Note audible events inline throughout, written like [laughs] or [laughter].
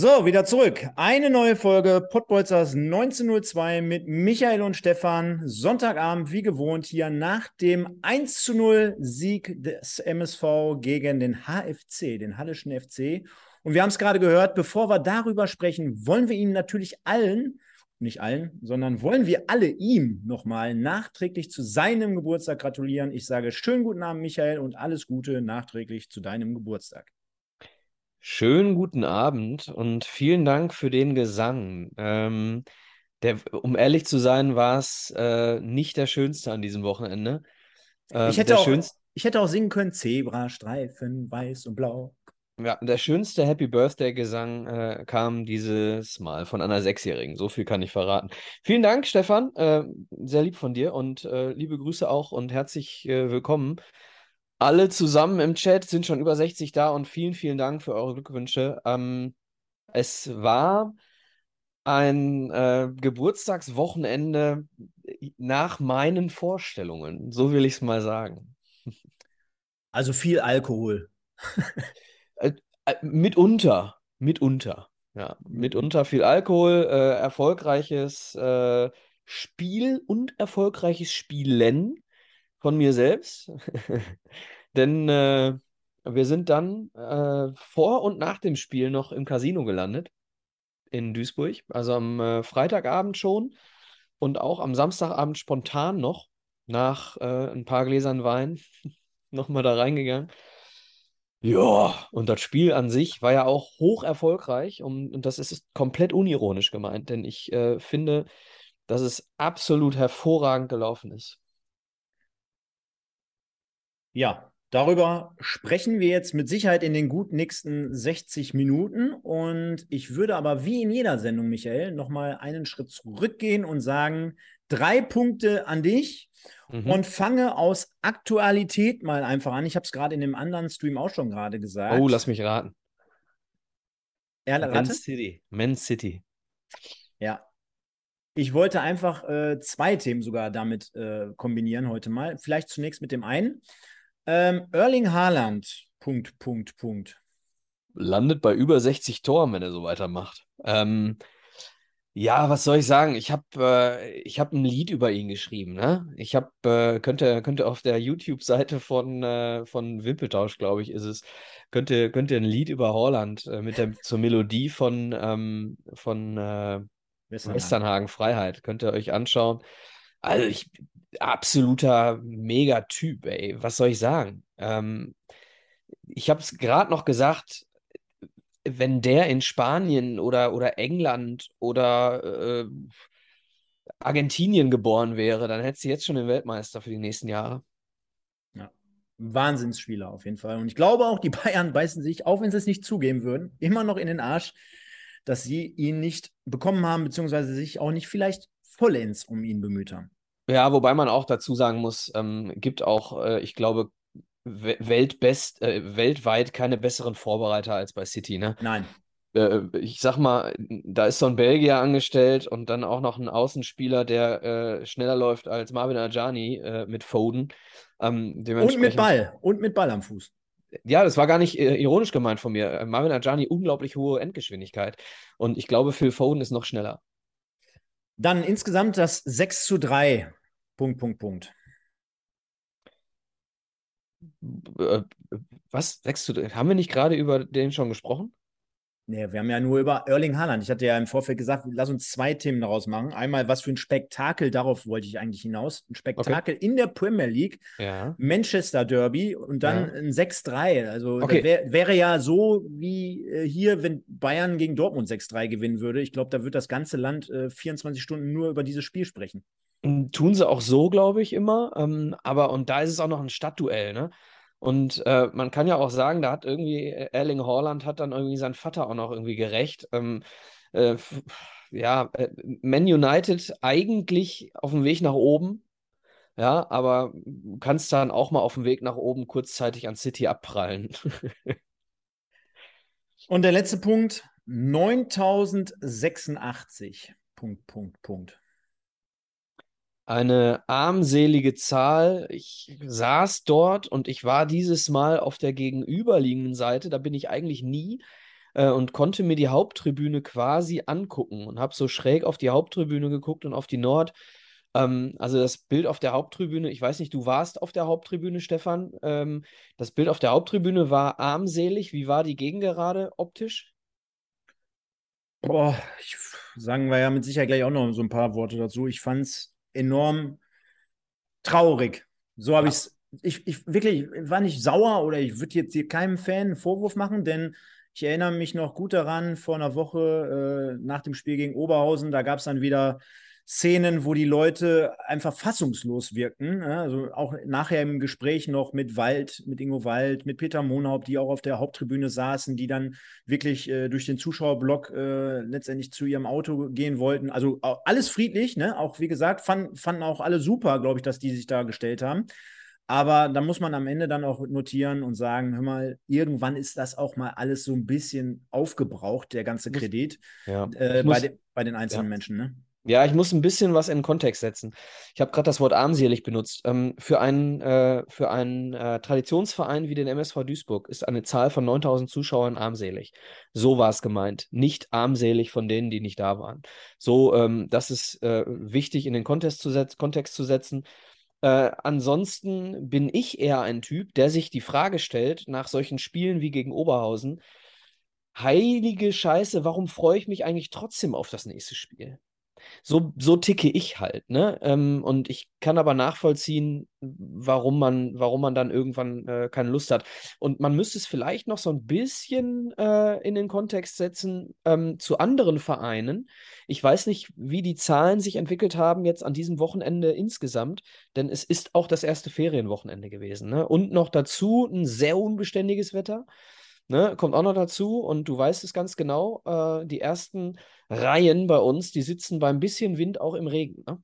So, wieder zurück. Eine neue Folge Pottbolzers 1902 mit Michael und Stefan. Sonntagabend, wie gewohnt, hier nach dem 1 zu 0 Sieg des MSV gegen den HFC, den Hallischen FC. Und wir haben es gerade gehört, bevor wir darüber sprechen, wollen wir Ihnen natürlich allen, nicht allen, sondern wollen wir alle ihm nochmal nachträglich zu seinem Geburtstag gratulieren. Ich sage schönen guten Abend, Michael, und alles Gute nachträglich zu deinem Geburtstag. Schönen guten Abend und vielen Dank für den Gesang. Ähm, der, um ehrlich zu sein, war es äh, nicht der schönste an diesem Wochenende. Ähm, ich, hätte auch, ich hätte auch singen können: Zebra, Streifen, weiß und blau. Ja, der schönste Happy Birthday-Gesang äh, kam dieses Mal von einer Sechsjährigen. So viel kann ich verraten. Vielen Dank, Stefan. Äh, sehr lieb von dir und äh, liebe Grüße auch und herzlich äh, willkommen alle zusammen im Chat sind schon über 60 da und vielen, vielen Dank für eure Glückwünsche. Ähm, es war ein äh, Geburtstagswochenende nach meinen Vorstellungen, so will ich es mal sagen. Also viel Alkohol. [laughs] äh, äh, mitunter, mitunter. Ja, mitunter viel Alkohol, äh, erfolgreiches äh, Spiel und erfolgreiches Spielen von mir selbst. [laughs] Denn äh, wir sind dann äh, vor und nach dem Spiel noch im Casino gelandet in Duisburg. Also am äh, Freitagabend schon und auch am Samstagabend spontan noch nach äh, ein paar Gläsern Wein [laughs] nochmal da reingegangen. Ja, und das Spiel an sich war ja auch hoch erfolgreich und, und das ist komplett unironisch gemeint, denn ich äh, finde, dass es absolut hervorragend gelaufen ist. Ja, darüber sprechen wir jetzt mit Sicherheit in den gut nächsten 60 Minuten. Und ich würde aber wie in jeder Sendung, Michael, nochmal einen Schritt zurückgehen und sagen, drei Punkte an dich mhm. und fange aus Aktualität mal einfach an. Ich habe es gerade in dem anderen Stream auch schon gerade gesagt. Oh, lass mich raten. Er Man City. Man City. Ja, ich wollte einfach äh, zwei Themen sogar damit äh, kombinieren heute mal. Vielleicht zunächst mit dem einen. Ähm, Erling Haaland, Punkt, Punkt, Punkt. Landet bei über 60 Toren, wenn er so weitermacht. Ähm, ja, was soll ich sagen? Ich habe äh, hab ein Lied über ihn geschrieben. Ne? Ich habe, äh, könnte, könnte auf der YouTube-Seite von, äh, von Wimpeltausch, glaube ich, ist es, könnte, könnte ein Lied über Holland äh, mit der zur Melodie von, ähm, von äh, Westernhagen. Westernhagen Freiheit. Könnt ihr euch anschauen. Also ich absoluter Megatyp, ey. Was soll ich sagen? Ähm, ich habe es gerade noch gesagt, wenn der in Spanien oder, oder England oder äh, Argentinien geboren wäre, dann hätte sie jetzt schon den Weltmeister für die nächsten Jahre. Ja, Wahnsinnsspieler auf jeden Fall. Und ich glaube auch, die Bayern beißen sich, auch wenn sie es nicht zugeben würden, immer noch in den Arsch, dass sie ihn nicht bekommen haben, beziehungsweise sich auch nicht vielleicht vollends um ihn bemüht haben. Ja, wobei man auch dazu sagen muss, ähm, gibt auch, äh, ich glaube, Weltbest, äh, weltweit keine besseren Vorbereiter als bei City, ne? Nein. Äh, ich sag mal, da ist so ein Belgier angestellt und dann auch noch ein Außenspieler, der äh, schneller läuft als Marvin Ajani äh, mit Foden. Ähm, und mit Ball. Und mit Ball am Fuß. Ja, das war gar nicht äh, ironisch gemeint von mir. Marvin Ajani, unglaublich hohe Endgeschwindigkeit. Und ich glaube, Phil Foden ist noch schneller. Dann insgesamt das 6 zu 3 Punkt, Punkt, Punkt. Äh, was? Sagst du, haben wir nicht gerade über den schon gesprochen? Nee, wir haben ja nur über Erling Haaland. Ich hatte ja im Vorfeld gesagt, lass uns zwei Themen daraus machen. Einmal, was für ein Spektakel, darauf wollte ich eigentlich hinaus. Ein Spektakel okay. in der Premier League, ja. Manchester Derby und dann ja. ein 6-3. Also okay. wär, wäre ja so wie äh, hier, wenn Bayern gegen Dortmund 6-3 gewinnen würde. Ich glaube, da wird das ganze Land äh, 24 Stunden nur über dieses Spiel sprechen. Hm, tun sie auch so, glaube ich, immer. Ähm, aber und da ist es auch noch ein Stadtduell, ne? Und äh, man kann ja auch sagen, da hat irgendwie Erling Haaland hat dann irgendwie seinen Vater auch noch irgendwie gerecht. Ähm, äh, ja, äh, Man United eigentlich auf dem Weg nach oben. Ja, aber du kannst dann auch mal auf dem Weg nach oben kurzzeitig an City abprallen. [laughs] Und der letzte Punkt, 9086. Punkt, Punkt, Punkt. Eine armselige Zahl. Ich saß dort und ich war dieses Mal auf der gegenüberliegenden Seite. Da bin ich eigentlich nie äh, und konnte mir die Haupttribüne quasi angucken und habe so schräg auf die Haupttribüne geguckt und auf die Nord. Ähm, also das Bild auf der Haupttribüne, ich weiß nicht, du warst auf der Haupttribüne, Stefan. Ähm, das Bild auf der Haupttribüne war armselig. Wie war die Gegengerade optisch? Boah, ich, sagen wir ja mit Sicherheit gleich auch noch so ein paar Worte dazu. Ich fand es enorm traurig. So habe ja. ich es. Ich, ich wirklich war nicht sauer oder ich würde jetzt hier keinem Fan einen Vorwurf machen, denn ich erinnere mich noch gut daran, vor einer Woche äh, nach dem Spiel gegen Oberhausen, da gab es dann wieder Szenen, wo die Leute einfach fassungslos wirken. Also auch nachher im Gespräch noch mit Wald, mit Ingo Wald, mit Peter Monhaupt, die auch auf der Haupttribüne saßen, die dann wirklich äh, durch den Zuschauerblock äh, letztendlich zu ihrem Auto gehen wollten. Also alles friedlich, ne? Auch wie gesagt, fand, fanden auch alle super, glaube ich, dass die sich da gestellt haben. Aber da muss man am Ende dann auch notieren und sagen, hör mal, irgendwann ist das auch mal alles so ein bisschen aufgebraucht, der ganze Kredit ja. äh, bei, de bei, den einzelnen ja. Menschen. Ne? Ja, ich muss ein bisschen was in den Kontext setzen. Ich habe gerade das Wort armselig benutzt. Ähm, für einen, äh, für einen äh, Traditionsverein wie den MSV Duisburg ist eine Zahl von 9000 Zuschauern armselig. So war es gemeint. Nicht armselig von denen, die nicht da waren. So, ähm, das ist äh, wichtig in den Kontext zu, Kontext zu setzen. Äh, ansonsten bin ich eher ein Typ, der sich die Frage stellt, nach solchen Spielen wie gegen Oberhausen, heilige Scheiße, warum freue ich mich eigentlich trotzdem auf das nächste Spiel? So, so ticke ich halt, ne? Ähm, und ich kann aber nachvollziehen, warum man, warum man dann irgendwann äh, keine Lust hat. Und man müsste es vielleicht noch so ein bisschen äh, in den Kontext setzen ähm, zu anderen Vereinen. Ich weiß nicht, wie die Zahlen sich entwickelt haben jetzt an diesem Wochenende insgesamt, denn es ist auch das erste Ferienwochenende gewesen. Ne? Und noch dazu ein sehr unbeständiges Wetter. Ne, kommt auch noch dazu und du weißt es ganz genau, äh, die ersten Reihen bei uns, die sitzen bei ein bisschen Wind auch im Regen. Ne?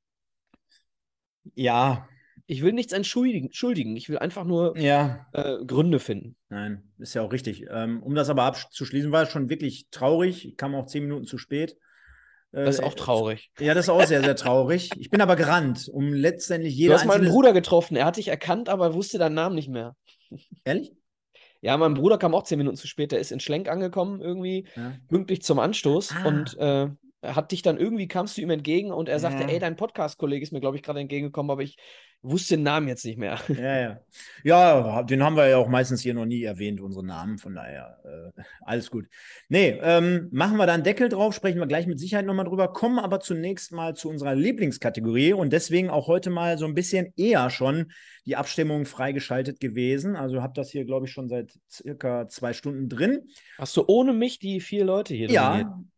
Ja. Ich will nichts entschuldigen, ich will einfach nur ja. äh, Gründe finden. Nein, ist ja auch richtig. Ähm, um das aber abzuschließen, war es schon wirklich traurig. Ich kam auch zehn Minuten zu spät. Äh, das ist auch traurig. Ja, das ist auch sehr, sehr traurig. Ich bin aber gerannt, um letztendlich jeder. Du hast meinen Bruder getroffen. Er hat dich erkannt, aber wusste deinen Namen nicht mehr. Ehrlich? Ja, mein Bruder kam auch zehn Minuten zu spät. Der ist in Schlenk angekommen, irgendwie ja. pünktlich zum Anstoß. Ah. Und äh, hat dich dann irgendwie, kamst du ihm entgegen und er sagte, ja. ey, dein Podcast-Kollege ist mir, glaube ich, gerade entgegengekommen, aber ich wusste den Namen jetzt nicht mehr. Ja, ja. Ja, den haben wir ja auch meistens hier noch nie erwähnt, unsere Namen. Von daher, äh, alles gut. Nee, ähm, machen wir da einen Deckel drauf, sprechen wir gleich mit Sicherheit nochmal drüber, kommen aber zunächst mal zu unserer Lieblingskategorie und deswegen auch heute mal so ein bisschen eher schon die Abstimmung freigeschaltet gewesen. Also habe das hier, glaube ich, schon seit circa zwei Stunden drin. Hast du ohne mich die vier Leute hier Ja, dominiert?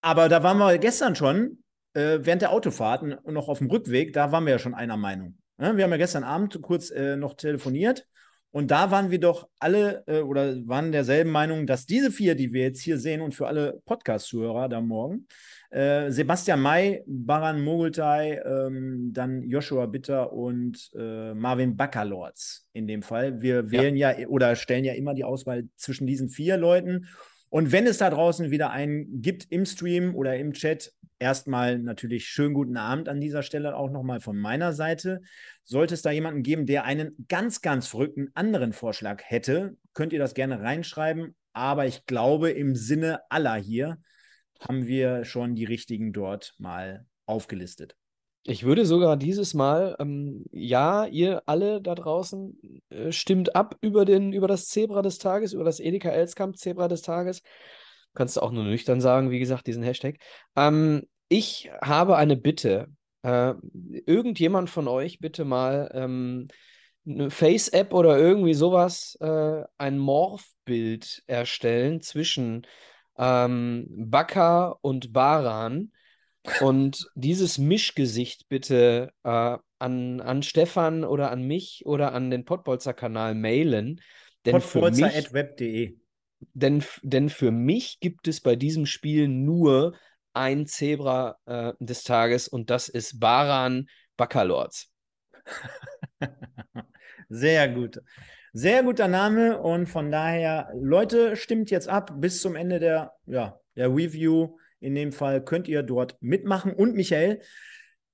Aber da waren wir gestern schon äh, während der Autofahrten und noch auf dem Rückweg, da waren wir ja schon einer Meinung. Ja, wir haben ja gestern Abend kurz äh, noch telefoniert und da waren wir doch alle äh, oder waren derselben Meinung, dass diese vier, die wir jetzt hier sehen und für alle Podcast-Zuhörer da morgen, äh, Sebastian May, Baran Mogultai, ähm, dann Joshua Bitter und äh, Marvin Baccalords in dem Fall. Wir wählen ja. ja oder stellen ja immer die Auswahl zwischen diesen vier Leuten. Und wenn es da draußen wieder einen gibt im Stream oder im Chat, erstmal natürlich schönen guten Abend an dieser Stelle auch nochmal von meiner Seite. Sollte es da jemanden geben, der einen ganz, ganz verrückten anderen Vorschlag hätte, könnt ihr das gerne reinschreiben. Aber ich glaube, im Sinne aller hier haben wir schon die richtigen dort mal aufgelistet. Ich würde sogar dieses Mal, ähm, ja, ihr alle da draußen, äh, stimmt ab über, den, über das Zebra des Tages, über das Edeka Elskamp Zebra des Tages. Kannst du auch nur nüchtern sagen, wie gesagt, diesen Hashtag. Ähm, ich habe eine Bitte. Äh, irgendjemand von euch bitte mal ähm, eine Face-App oder irgendwie sowas, äh, ein Morph-Bild erstellen zwischen ähm, Baka und Baran und dieses Mischgesicht bitte äh, an, an Stefan oder an mich oder an den Pottbolzer-Kanal mailen. Pottbolzer.web.de denn, denn für mich gibt es bei diesem Spiel nur ein Zebra äh, des Tages und das ist Baran Bakalords. [laughs] Sehr gut. Sehr guter Name und von daher, Leute, stimmt jetzt ab bis zum Ende der, ja, der Review. In dem Fall könnt ihr dort mitmachen. Und Michael,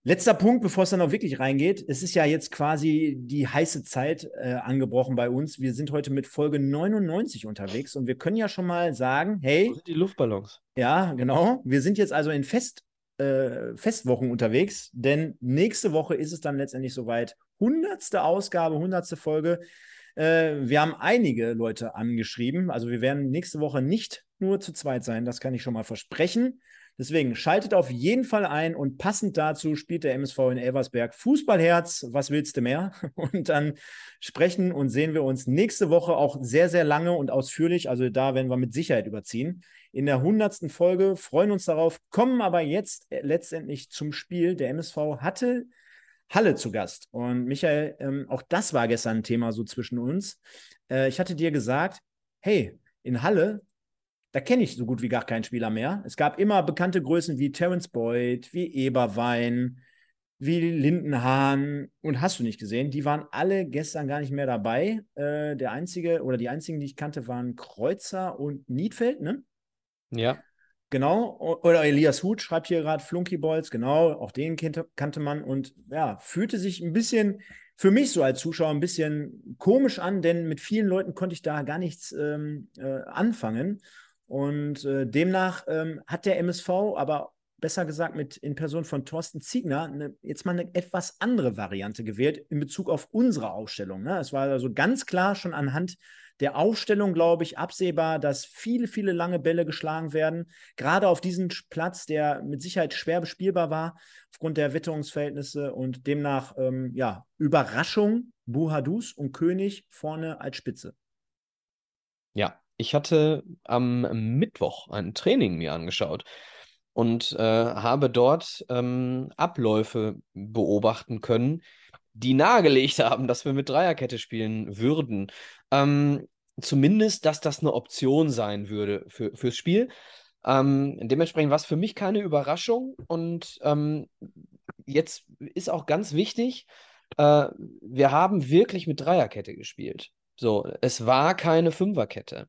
letzter Punkt, bevor es dann auch wirklich reingeht. Es ist ja jetzt quasi die heiße Zeit äh, angebrochen bei uns. Wir sind heute mit Folge 99 unterwegs und wir können ja schon mal sagen, hey. Wo sind die Luftballons? Ja, genau. Wir sind jetzt also in Fest, äh, Festwochen unterwegs, denn nächste Woche ist es dann letztendlich soweit. Hundertste Ausgabe, hundertste Folge. Äh, wir haben einige Leute angeschrieben. Also wir werden nächste Woche nicht nur zu zweit sein, das kann ich schon mal versprechen. Deswegen schaltet auf jeden Fall ein und passend dazu spielt der MSV in Elversberg Fußballherz. Was willst du mehr? [laughs] Und dann sprechen und sehen wir uns nächste Woche auch sehr, sehr lange und ausführlich. Also da werden wir mit Sicherheit überziehen. In der hundertsten Folge freuen uns darauf, kommen aber jetzt letztendlich zum Spiel. Der MSV hatte Halle zu Gast. Und Michael, ähm, auch das war gestern ein Thema so zwischen uns. Äh, ich hatte dir gesagt, hey, in Halle, da kenne ich so gut wie gar keinen Spieler mehr. Es gab immer bekannte Größen wie Terence Boyd, wie Eberwein, wie Lindenhahn und hast du nicht gesehen. Die waren alle gestern gar nicht mehr dabei. Äh, der einzige oder die einzigen, die ich kannte, waren Kreuzer und Niedfeld, ne? Ja. Genau, oder Elias Huth schreibt hier gerade Flunky Balls, genau, auch den kannte, kannte man und ja, fühlte sich ein bisschen für mich so als Zuschauer ein bisschen komisch an, denn mit vielen Leuten konnte ich da gar nichts ähm, äh, anfangen. Und äh, demnach ähm, hat der MSV aber besser gesagt mit in Person von Thorsten Ziegner eine, jetzt mal eine etwas andere Variante gewählt in Bezug auf unsere Ausstellung. Ne? Es war also ganz klar schon anhand der Aufstellung, glaube ich, absehbar, dass viele, viele lange Bälle geschlagen werden. Gerade auf diesem Platz, der mit Sicherheit schwer bespielbar war, aufgrund der Witterungsverhältnisse und demnach, ähm, ja, Überraschung, Buhadus und König vorne als Spitze. Ja, ich hatte am Mittwoch ein Training mir angeschaut und äh, habe dort ähm, Abläufe beobachten können, die nahegelegt haben, dass wir mit Dreierkette spielen würden. Ähm, zumindest, dass das eine Option sein würde für, fürs Spiel. Ähm, dementsprechend war es für mich keine Überraschung und ähm, jetzt ist auch ganz wichtig, äh, wir haben wirklich mit Dreierkette gespielt. So, es war keine Fünferkette.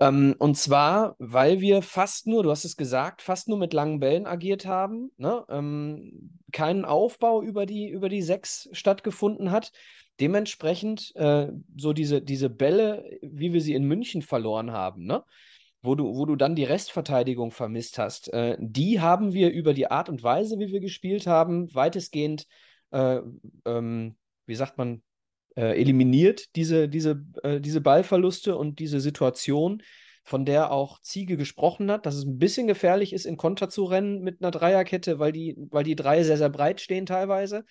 Ähm, und zwar, weil wir fast nur, du hast es gesagt, fast nur mit langen Bällen agiert haben, ne? ähm, keinen Aufbau über die, über die sechs stattgefunden hat. Dementsprechend äh, so diese, diese Bälle, wie wir sie in München verloren haben, ne? wo, du, wo du dann die Restverteidigung vermisst hast, äh, die haben wir über die Art und Weise, wie wir gespielt haben, weitestgehend, äh, ähm, wie sagt man, äh, eliminiert, diese, diese, äh, diese Ballverluste und diese Situation, von der auch Ziege gesprochen hat, dass es ein bisschen gefährlich ist, in Konter zu rennen mit einer Dreierkette, weil die, weil die drei sehr, sehr breit stehen teilweise.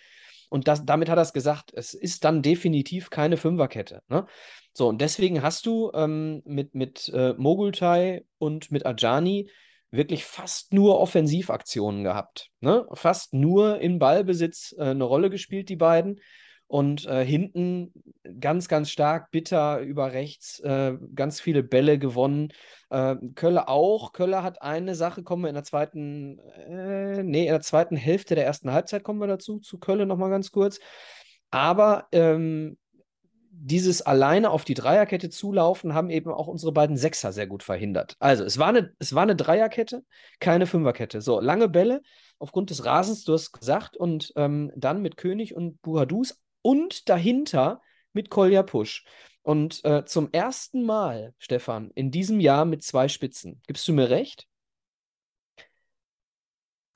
Und das, damit hat er es gesagt, es ist dann definitiv keine Fünferkette. Ne? So, und deswegen hast du ähm, mit, mit äh, Mogultai und mit Ajani wirklich fast nur Offensivaktionen gehabt. Ne? Fast nur im Ballbesitz äh, eine Rolle gespielt, die beiden und äh, hinten ganz, ganz stark bitter über rechts, äh, ganz viele Bälle gewonnen. Äh, Kölle auch. Kölle hat eine Sache, kommen wir in der zweiten, äh, nee, in der zweiten Hälfte der ersten Halbzeit kommen wir dazu, zu Kölle nochmal ganz kurz. Aber ähm, dieses alleine auf die Dreierkette zulaufen, haben eben auch unsere beiden Sechser sehr gut verhindert. Also, es war eine, es war eine Dreierkette, keine Fünferkette. So, lange Bälle aufgrund des Rasens, du hast gesagt, und ähm, dann mit König und Buhadus und dahinter mit Kolja Push. Und äh, zum ersten Mal, Stefan, in diesem Jahr mit zwei Spitzen. Gibst du mir recht?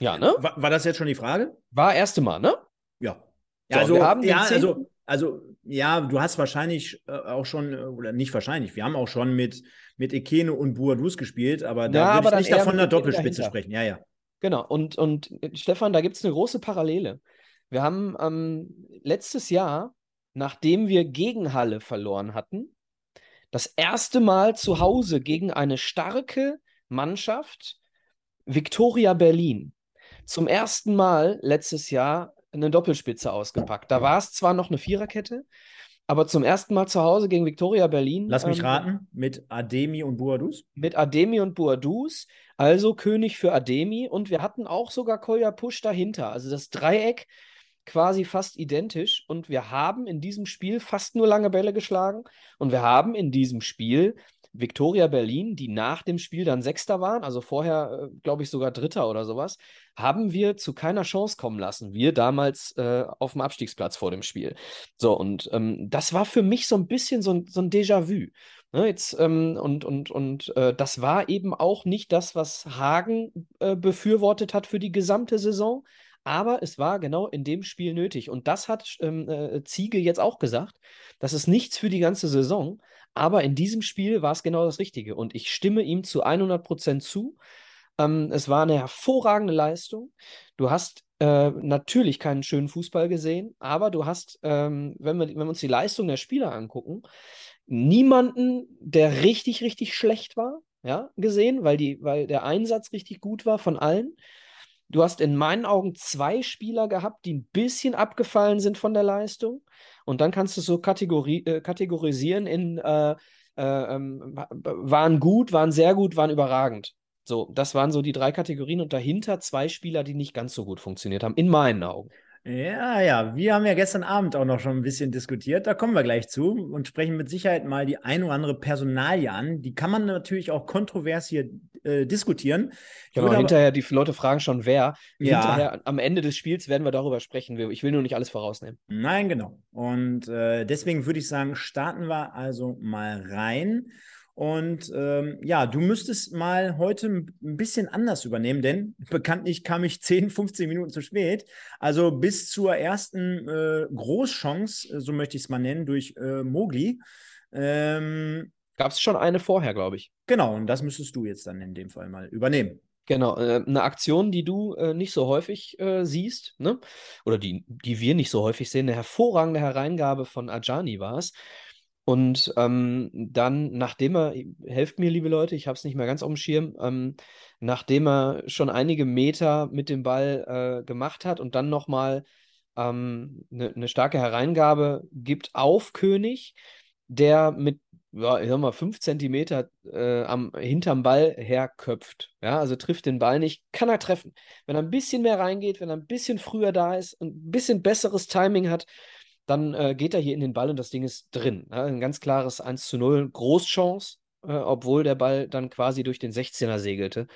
Ja, ne? War, war das jetzt schon die Frage? War erste Mal, ne? Ja. Ja, so, also, wir haben ja, also, also, ja, du hast wahrscheinlich äh, auch schon, äh, oder nicht wahrscheinlich, wir haben auch schon mit, mit Ekene und Buadus gespielt, aber da ja, würde ich nicht davon einer Doppelspitze sprechen. Ja, ja. Genau, und, und äh, Stefan, da gibt es eine große Parallele. Wir haben ähm, letztes Jahr, nachdem wir gegen Halle verloren hatten, das erste Mal zu Hause gegen eine starke Mannschaft, Victoria Berlin, zum ersten Mal letztes Jahr eine Doppelspitze ausgepackt. Da war es zwar noch eine Viererkette, aber zum ersten Mal zu Hause gegen Viktoria Berlin. Lass mich ähm, raten, mit Ademi und Buadus? Mit Ademi und Boadus, also König für Ademi. Und wir hatten auch sogar Kolja Push dahinter. Also das Dreieck quasi fast identisch. Und wir haben in diesem Spiel fast nur lange Bälle geschlagen. Und wir haben in diesem Spiel Viktoria Berlin, die nach dem Spiel dann Sechster waren, also vorher, äh, glaube ich, sogar Dritter oder sowas, haben wir zu keiner Chance kommen lassen. Wir damals äh, auf dem Abstiegsplatz vor dem Spiel. So, und ähm, das war für mich so ein bisschen so ein, so ein Déjà-vu. Ne, jetzt, ähm, und und, und äh, das war eben auch nicht das, was Hagen äh, befürwortet hat für die gesamte Saison. Aber es war genau in dem Spiel nötig. Und das hat ähm, äh, Ziege jetzt auch gesagt. Das ist nichts für die ganze Saison. Aber in diesem Spiel war es genau das Richtige. Und ich stimme ihm zu 100 Prozent zu. Ähm, es war eine hervorragende Leistung. Du hast äh, natürlich keinen schönen Fußball gesehen, aber du hast, ähm, wenn, wir, wenn wir uns die Leistung der Spieler angucken, niemanden, der richtig, richtig schlecht war, ja, gesehen, weil, die, weil der Einsatz richtig gut war von allen. Du hast in meinen Augen zwei Spieler gehabt, die ein bisschen abgefallen sind von der Leistung. Und dann kannst du so kategori äh, kategorisieren in äh, äh, ähm, waren gut, waren sehr gut, waren überragend. So, das waren so die drei Kategorien und dahinter zwei Spieler, die nicht ganz so gut funktioniert haben, in meinen Augen. Ja, ja, wir haben ja gestern Abend auch noch schon ein bisschen diskutiert. Da kommen wir gleich zu und sprechen mit Sicherheit mal die ein oder andere Personalie an. Die kann man natürlich auch kontrovers hier äh, diskutieren. genau, würde hinterher, die Leute fragen schon, wer. Ja. Hinterher, am Ende des Spiels werden wir darüber sprechen. Ich will nur nicht alles vorausnehmen. Nein, genau. Und äh, deswegen würde ich sagen, starten wir also mal rein. Und ähm, ja, du müsstest mal heute ein bisschen anders übernehmen, denn [laughs] bekanntlich kam ich 10, 15 Minuten zu spät. Also bis zur ersten äh, Großchance, äh, so möchte ich es mal nennen, durch äh, Mogli. Ähm, Gab es schon eine vorher, glaube ich. genau, und das müsstest du jetzt dann in dem Fall mal übernehmen. Genau, äh, eine Aktion, die du äh, nicht so häufig äh, siehst, ne? Oder die, die wir nicht so häufig sehen, eine hervorragende Hereingabe von Ajani war es. Und ähm, dann, nachdem er, helft mir, liebe Leute, ich habe es nicht mehr ganz auf dem Schirm, ähm, nachdem er schon einige Meter mit dem Ball äh, gemacht hat und dann nochmal ähm, eine ne starke Hereingabe gibt auf König, der mit, ja, ich sag mal, fünf Zentimeter äh, am, hinterm Ball herköpft. Ja, also trifft den Ball nicht, kann er treffen. Wenn er ein bisschen mehr reingeht, wenn er ein bisschen früher da ist, ein bisschen besseres Timing hat, dann äh, geht er hier in den Ball und das Ding ist drin. Ja, ein ganz klares 1 zu 0, Großchance, äh, obwohl der Ball dann quasi durch den 16er segelte.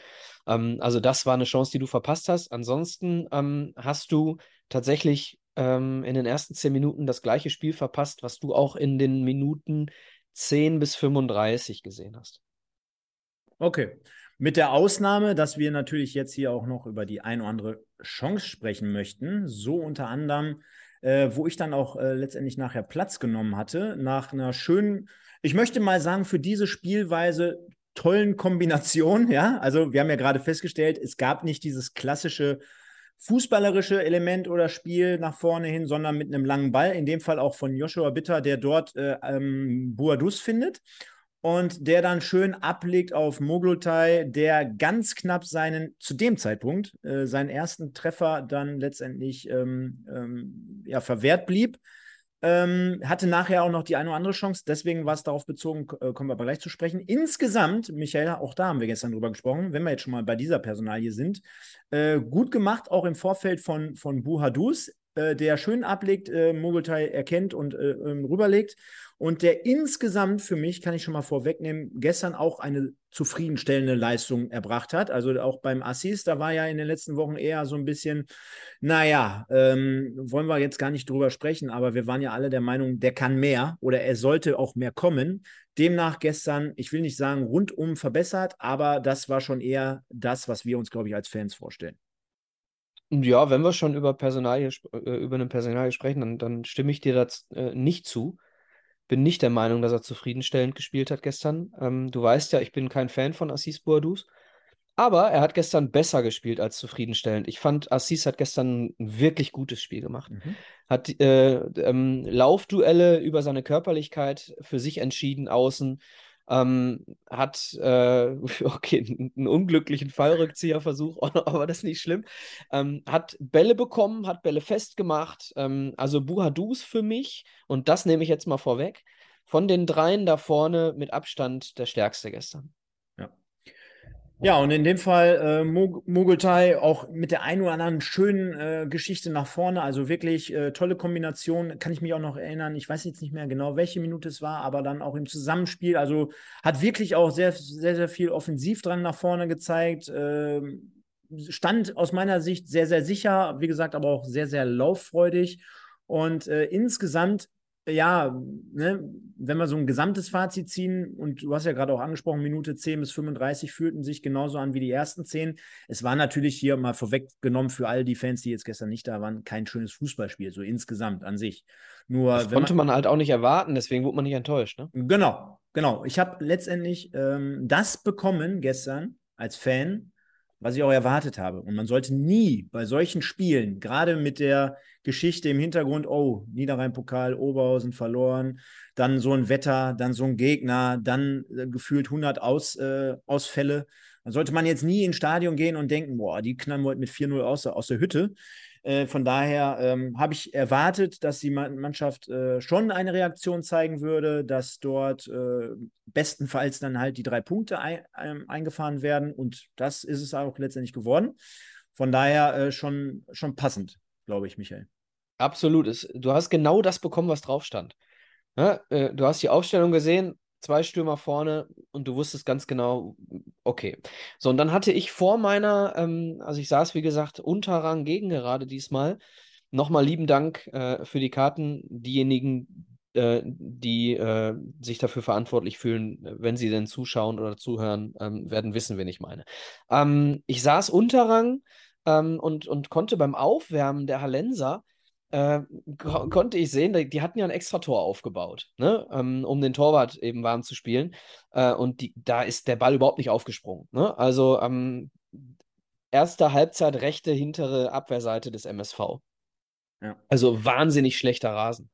Ähm, also das war eine Chance, die du verpasst hast. Ansonsten ähm, hast du tatsächlich ähm, in den ersten 10 Minuten das gleiche Spiel verpasst, was du auch in den Minuten 10 bis 35 gesehen hast. Okay. Mit der Ausnahme, dass wir natürlich jetzt hier auch noch über die ein oder andere Chance sprechen möchten. So unter anderem äh, wo ich dann auch äh, letztendlich nachher Platz genommen hatte, nach einer schönen, ich möchte mal sagen, für diese Spielweise tollen Kombination, [laughs] ja. Also wir haben ja gerade festgestellt, es gab nicht dieses klassische fußballerische Element oder Spiel nach vorne hin, sondern mit einem langen Ball, in dem Fall auch von Joshua Bitter, der dort äh, ähm, Boadus findet und der dann schön ablegt auf Mogultai, der ganz knapp seinen, zu dem Zeitpunkt, äh, seinen ersten Treffer dann letztendlich ähm, ähm, ja, verwehrt blieb. Ähm, hatte nachher auch noch die eine oder andere Chance, deswegen war es darauf bezogen, äh, kommen wir aber gleich zu sprechen. Insgesamt, Michael, auch da haben wir gestern drüber gesprochen, wenn wir jetzt schon mal bei dieser Personalie sind, äh, gut gemacht, auch im Vorfeld von, von Buhadus, äh, der schön ablegt, äh, Mogultai erkennt und äh, ähm, rüberlegt und der insgesamt für mich, kann ich schon mal vorwegnehmen, gestern auch eine zufriedenstellende Leistung erbracht hat. Also auch beim Assis, da war ja in den letzten Wochen eher so ein bisschen, naja, ähm, wollen wir jetzt gar nicht drüber sprechen, aber wir waren ja alle der Meinung, der kann mehr oder er sollte auch mehr kommen. Demnach gestern, ich will nicht sagen rundum verbessert, aber das war schon eher das, was wir uns, glaube ich, als Fans vorstellen. Ja, wenn wir schon über Personalie, äh, über eine Personalie sprechen, dann, dann stimme ich dir das äh, nicht zu bin nicht der Meinung, dass er zufriedenstellend gespielt hat gestern. Ähm, du weißt ja, ich bin kein Fan von Assis Boadus. Aber er hat gestern besser gespielt als zufriedenstellend. Ich fand, Assis hat gestern ein wirklich gutes Spiel gemacht. Mhm. Hat äh, ähm, Laufduelle über seine Körperlichkeit für sich entschieden, außen. Ähm, hat, äh, [laughs] okay, einen unglücklichen Fallrückzieherversuch, [laughs] aber das ist nicht schlimm. Ähm, hat Bälle bekommen, hat Bälle festgemacht. Ähm, also Buhadus für mich, und das nehme ich jetzt mal vorweg, von den dreien da vorne mit Abstand der stärkste gestern. Ja, und in dem Fall äh, Mogultai auch mit der ein oder anderen schönen äh, Geschichte nach vorne. Also wirklich äh, tolle Kombination. Kann ich mich auch noch erinnern. Ich weiß jetzt nicht mehr genau, welche Minute es war, aber dann auch im Zusammenspiel. Also hat wirklich auch sehr, sehr, sehr viel Offensivdrang nach vorne gezeigt. Ähm, stand aus meiner Sicht sehr, sehr sicher. Wie gesagt, aber auch sehr, sehr lauffreudig. Und äh, insgesamt ja, ne, wenn wir so ein gesamtes Fazit ziehen, und du hast ja gerade auch angesprochen, Minute 10 bis 35 fühlten sich genauso an wie die ersten 10. Es war natürlich hier mal vorweggenommen für all die Fans, die jetzt gestern nicht da waren, kein schönes Fußballspiel, so insgesamt an sich. Nur, das konnte man, man, halt auch nicht erwarten, deswegen wurde man nicht enttäuscht. Ne? Genau, genau. Ich habe letztendlich ähm, das bekommen gestern als Fan, was ich auch erwartet habe. Und man sollte nie bei solchen Spielen, gerade mit der Geschichte im Hintergrund, oh, Niederrhein-Pokal, Oberhausen verloren, dann so ein Wetter, dann so ein Gegner, dann äh, gefühlt 100 Aus, äh, Ausfälle. Dann sollte man jetzt nie ins Stadion gehen und denken, boah, die knallen heute mit 4-0 aus, aus der Hütte. Äh, von daher ähm, habe ich erwartet, dass die Mannschaft äh, schon eine Reaktion zeigen würde, dass dort äh, bestenfalls dann halt die drei Punkte ein, ähm, eingefahren werden. Und das ist es auch letztendlich geworden. Von daher äh, schon, schon passend, glaube ich, Michael. Absolut. Du hast genau das bekommen, was drauf stand. Ja, äh, du hast die Aufstellung gesehen, zwei Stürmer vorne und du wusstest ganz genau, okay. So, und dann hatte ich vor meiner, ähm, also ich saß, wie gesagt, Unterrang gegen gerade diesmal. Nochmal lieben Dank äh, für die Karten. Diejenigen, äh, die äh, sich dafür verantwortlich fühlen, wenn sie denn zuschauen oder zuhören, ähm, werden wissen, wen ich meine. Ähm, ich saß Unterrang ähm, und, und konnte beim Aufwärmen der Hallenser äh, ko konnte ich sehen, die, die, hatten ja ein extra Tor aufgebaut, ne? Ähm, um den Torwart eben warm zu spielen. Äh, und die, da ist der Ball überhaupt nicht aufgesprungen. Ne? Also ähm, erste Halbzeit rechte hintere Abwehrseite des MSV. Ja. Also wahnsinnig schlechter Rasen.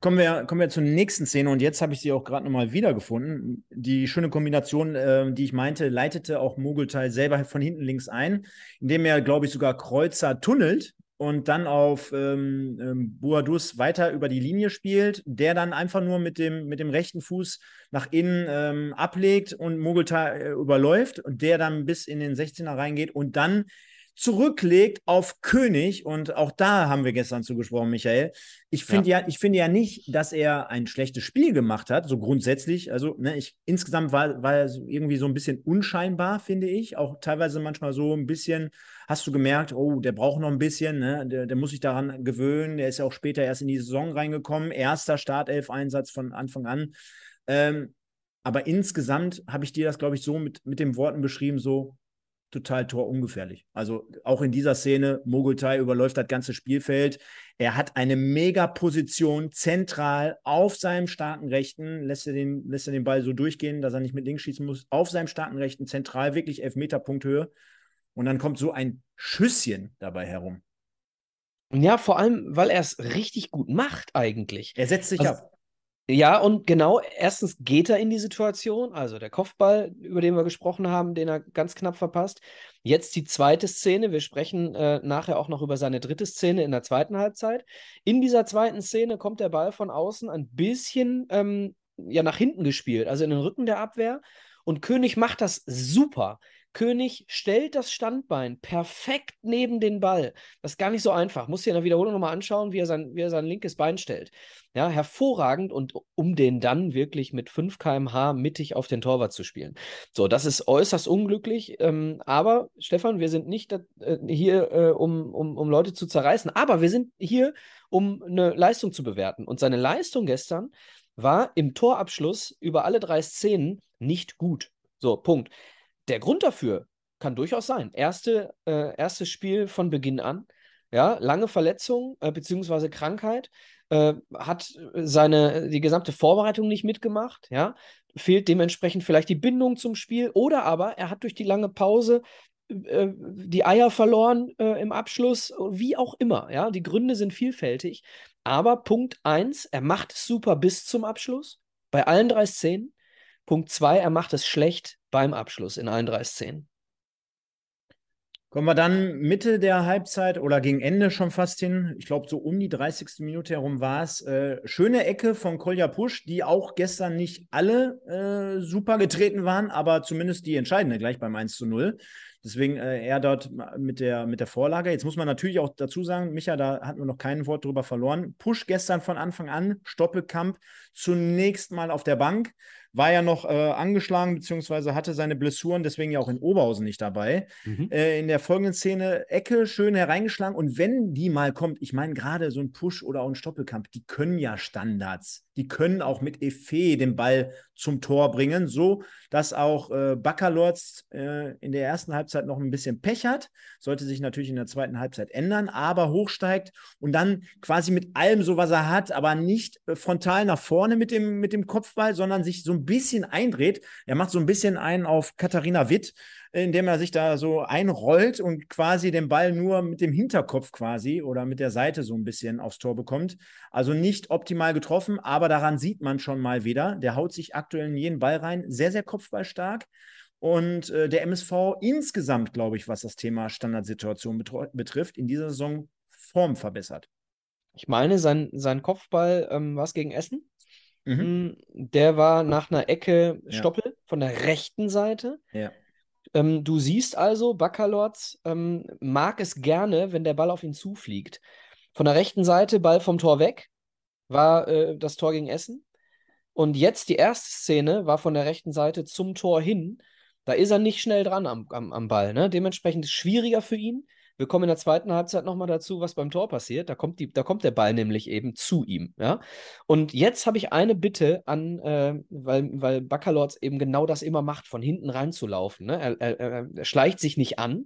Kommen wir, kommen wir zur nächsten Szene und jetzt habe ich sie auch gerade nochmal wiedergefunden. Die schöne Kombination, äh, die ich meinte, leitete auch Mogulteil selber von hinten links ein, indem er, glaube ich, sogar Kreuzer tunnelt und dann auf ähm, ähm, Boadus weiter über die Linie spielt, der dann einfach nur mit dem, mit dem rechten Fuß nach innen ähm, ablegt und Mogultar äh, überläuft und der dann bis in den 16er reingeht und dann zurücklegt auf König. Und auch da haben wir gestern zugesprochen, Michael. Ich finde ja. ja. ich finde ja nicht, dass er ein schlechtes Spiel gemacht hat, so grundsätzlich. Also, ne, ich, insgesamt war, war er irgendwie so ein bisschen unscheinbar, finde ich. Auch teilweise manchmal so ein bisschen, hast du gemerkt, oh, der braucht noch ein bisschen, ne? der, der muss sich daran gewöhnen. Der ist ja auch später erst in die Saison reingekommen. Erster Startelf-Einsatz von Anfang an. Ähm, aber insgesamt habe ich dir das, glaube ich, so mit, mit den Worten beschrieben, so, total torungefährlich. Also auch in dieser Szene, Mogultai überläuft das ganze Spielfeld. Er hat eine Mega-Position zentral auf seinem starken Rechten, lässt er, den, lässt er den Ball so durchgehen, dass er nicht mit links schießen muss, auf seinem starken Rechten, zentral, wirklich Elfmeter-Punkthöhe. Und dann kommt so ein Schüsschen dabei herum. Ja, vor allem, weil er es richtig gut macht eigentlich. Er setzt sich also, ab. Ja, und genau, erstens geht er in die Situation, also der Kopfball, über den wir gesprochen haben, den er ganz knapp verpasst. Jetzt die zweite Szene, wir sprechen äh, nachher auch noch über seine dritte Szene in der zweiten Halbzeit. In dieser zweiten Szene kommt der Ball von außen ein bisschen ähm, ja, nach hinten gespielt, also in den Rücken der Abwehr. Und König macht das super. König stellt das Standbein perfekt neben den Ball. Das ist gar nicht so einfach. Muss dir in der Wiederholung nochmal anschauen, wie er, sein, wie er sein linkes Bein stellt. Ja, hervorragend und um den dann wirklich mit 5 km/h mittig auf den Torwart zu spielen. So, das ist äußerst unglücklich. Ähm, aber, Stefan, wir sind nicht äh, hier, äh, um, um, um Leute zu zerreißen, aber wir sind hier, um eine Leistung zu bewerten. Und seine Leistung gestern war im Torabschluss über alle drei Szenen nicht gut. So, Punkt. Der Grund dafür kann durchaus sein. Erste, äh, erstes Spiel von Beginn an. Ja, lange Verletzung äh, bzw. Krankheit, äh, hat seine, die gesamte Vorbereitung nicht mitgemacht, ja, fehlt dementsprechend vielleicht die Bindung zum Spiel oder aber er hat durch die lange Pause äh, die Eier verloren äh, im Abschluss, wie auch immer, ja, die Gründe sind vielfältig, aber Punkt 1, er macht es super bis zum Abschluss, bei allen drei Szenen, Punkt zwei, er macht es schlecht beim Abschluss in allen drei Szenen. Kommen wir dann Mitte der Halbzeit oder gegen Ende schon fast hin. Ich glaube, so um die 30. Minute herum war es. Äh, schöne Ecke von Kolja Pusch, die auch gestern nicht alle äh, super getreten waren, aber zumindest die entscheidende gleich beim 1 zu 0. Deswegen äh, er dort mit der, mit der Vorlage. Jetzt muss man natürlich auch dazu sagen, Micha, da hatten wir noch kein Wort drüber verloren. Pusch gestern von Anfang an, Stoppelkamp zunächst mal auf der Bank war ja noch äh, angeschlagen, beziehungsweise hatte seine Blessuren, deswegen ja auch in Oberhausen nicht dabei. Mhm. Äh, in der folgenden Szene Ecke schön hereingeschlagen und wenn die mal kommt, ich meine gerade so ein Push oder auch ein Stoppelkampf, die können ja Standards. Die können auch mit Effet den Ball zum Tor bringen, so dass auch äh, Baccalords äh, in der ersten Halbzeit noch ein bisschen Pech hat. Sollte sich natürlich in der zweiten Halbzeit ändern, aber hochsteigt und dann quasi mit allem so, was er hat, aber nicht äh, frontal nach vorne mit dem, mit dem Kopfball, sondern sich so ein bisschen eindreht. Er macht so ein bisschen einen auf Katharina Witt, indem er sich da so einrollt und quasi den Ball nur mit dem Hinterkopf quasi oder mit der Seite so ein bisschen aufs Tor bekommt. Also nicht optimal getroffen, aber daran sieht man schon mal wieder, der haut sich aktuell in jeden Ball rein, sehr, sehr kopfballstark. Und äh, der MSV insgesamt, glaube ich, was das Thema Standardsituation betrifft, in dieser Saison Form verbessert. Ich meine, sein, sein Kopfball ähm, war es gegen Essen. Mhm. Hm, der war nach einer Ecke Stoppel ja. von der rechten Seite. Ja. Ähm, du siehst also, Baccalords ähm, mag es gerne, wenn der Ball auf ihn zufliegt. Von der rechten Seite, Ball vom Tor weg, war äh, das Tor gegen Essen. Und jetzt die erste Szene war von der rechten Seite zum Tor hin. Da ist er nicht schnell dran am, am, am Ball. Ne? Dementsprechend ist es schwieriger für ihn. Wir kommen in der zweiten Halbzeit nochmal dazu, was beim Tor passiert. Da kommt, die, da kommt der Ball nämlich eben zu ihm. Ja? Und jetzt habe ich eine Bitte an, äh, weil, weil Baccalords eben genau das immer macht, von hinten reinzulaufen. Ne? Er, er, er schleicht sich nicht an,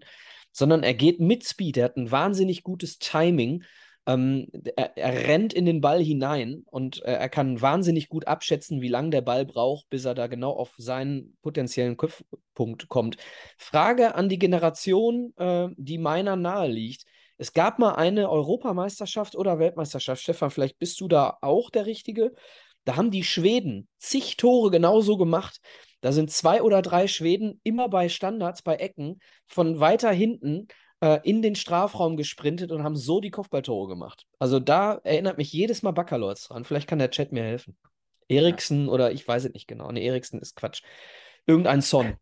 sondern er geht mit Speed. Er hat ein wahnsinnig gutes Timing ähm, er, er, rennt in den Ball hinein und äh, er kann wahnsinnig gut abschätzen, wie lange der Ball braucht, bis er da genau auf seinen potenziellen Kopfpunkt kommt. Frage an die Generation, äh, die meiner nahe liegt. Es gab mal eine Europameisterschaft oder Weltmeisterschaft. Stefan, vielleicht bist du da auch der Richtige. Da haben die Schweden zig Tore genauso gemacht. Da sind zwei oder drei Schweden immer bei Standards, bei Ecken von weiter hinten äh, in den Strafraum gesprintet und haben so die Kopfballtore gemacht. Also da erinnert mich jedes Mal Baccalords dran. Vielleicht kann der Chat mir helfen. Eriksen ja. oder ich weiß es nicht genau. Ne, Eriksen ist Quatsch. Irgendein Son.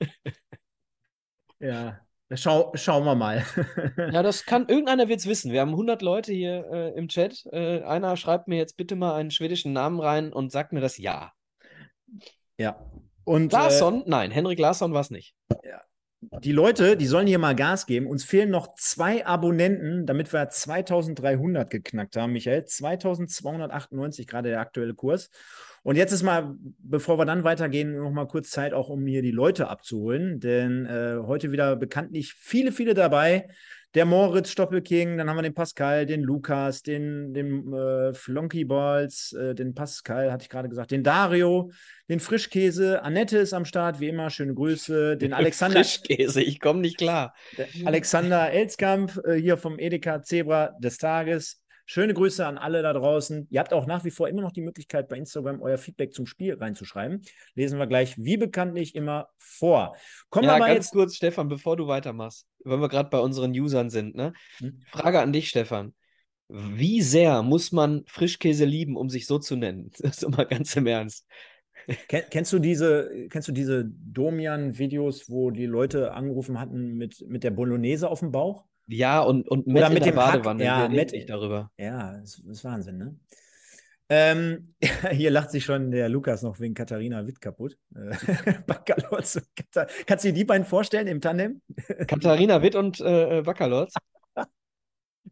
[laughs] ja, Schau, schauen wir mal. ja, das [laughs] kann, irgendeiner wird es wissen. Wir haben 100 Leute hier äh, im Chat. Äh, einer schreibt mir jetzt bitte mal einen schwedischen Namen rein und sagt mir das Ja. Ja. Und, Larsson? Äh, Nein, Henrik Larsson war es nicht. Ja die Leute, die sollen hier mal Gas geben. Uns fehlen noch zwei Abonnenten, damit wir 2300 geknackt haben, Michael. 2298 gerade der aktuelle Kurs. Und jetzt ist mal, bevor wir dann weitergehen, noch mal kurz Zeit auch, um hier die Leute abzuholen. Denn äh, heute wieder bekanntlich viele, viele dabei, der Moritz Stoppelking, dann haben wir den Pascal, den Lukas, den, den äh, Flonky Balls, äh, den Pascal, hatte ich gerade gesagt, den Dario, den Frischkäse, Annette ist am Start, wie immer, schöne Grüße, den [laughs] Alexander. Frischkäse, ich komme nicht klar. Alexander Elskamp äh, hier vom Edeka Zebra des Tages. Schöne Grüße an alle da draußen. Ihr habt auch nach wie vor immer noch die Möglichkeit, bei Instagram euer Feedback zum Spiel reinzuschreiben. Lesen wir gleich, wie bekanntlich, immer vor. Kommen ja, wir mal ganz jetzt... kurz, Stefan, bevor du weitermachst, wenn wir gerade bei unseren Usern sind. Ne? Hm? Frage an dich, Stefan. Wie sehr muss man Frischkäse lieben, um sich so zu nennen? [laughs] Das ist immer ganz im Ernst. Ken, kennst du diese, kennst du diese Domian-Videos, wo die Leute angerufen hatten mit, mit der Bolognese auf dem Bauch? Ja, und, und Matt Oder mit dem Badewanne. Hack, ja, Matt nicht darüber. Ja, das ist Wahnsinn, ne? Ähm, [laughs] hier lacht sich schon der Lukas noch wegen Katharina Witt kaputt. Äh, [laughs] Kannst du dir die beiden vorstellen im Tandem? [laughs] Katharina Witt und äh, Bacalotz?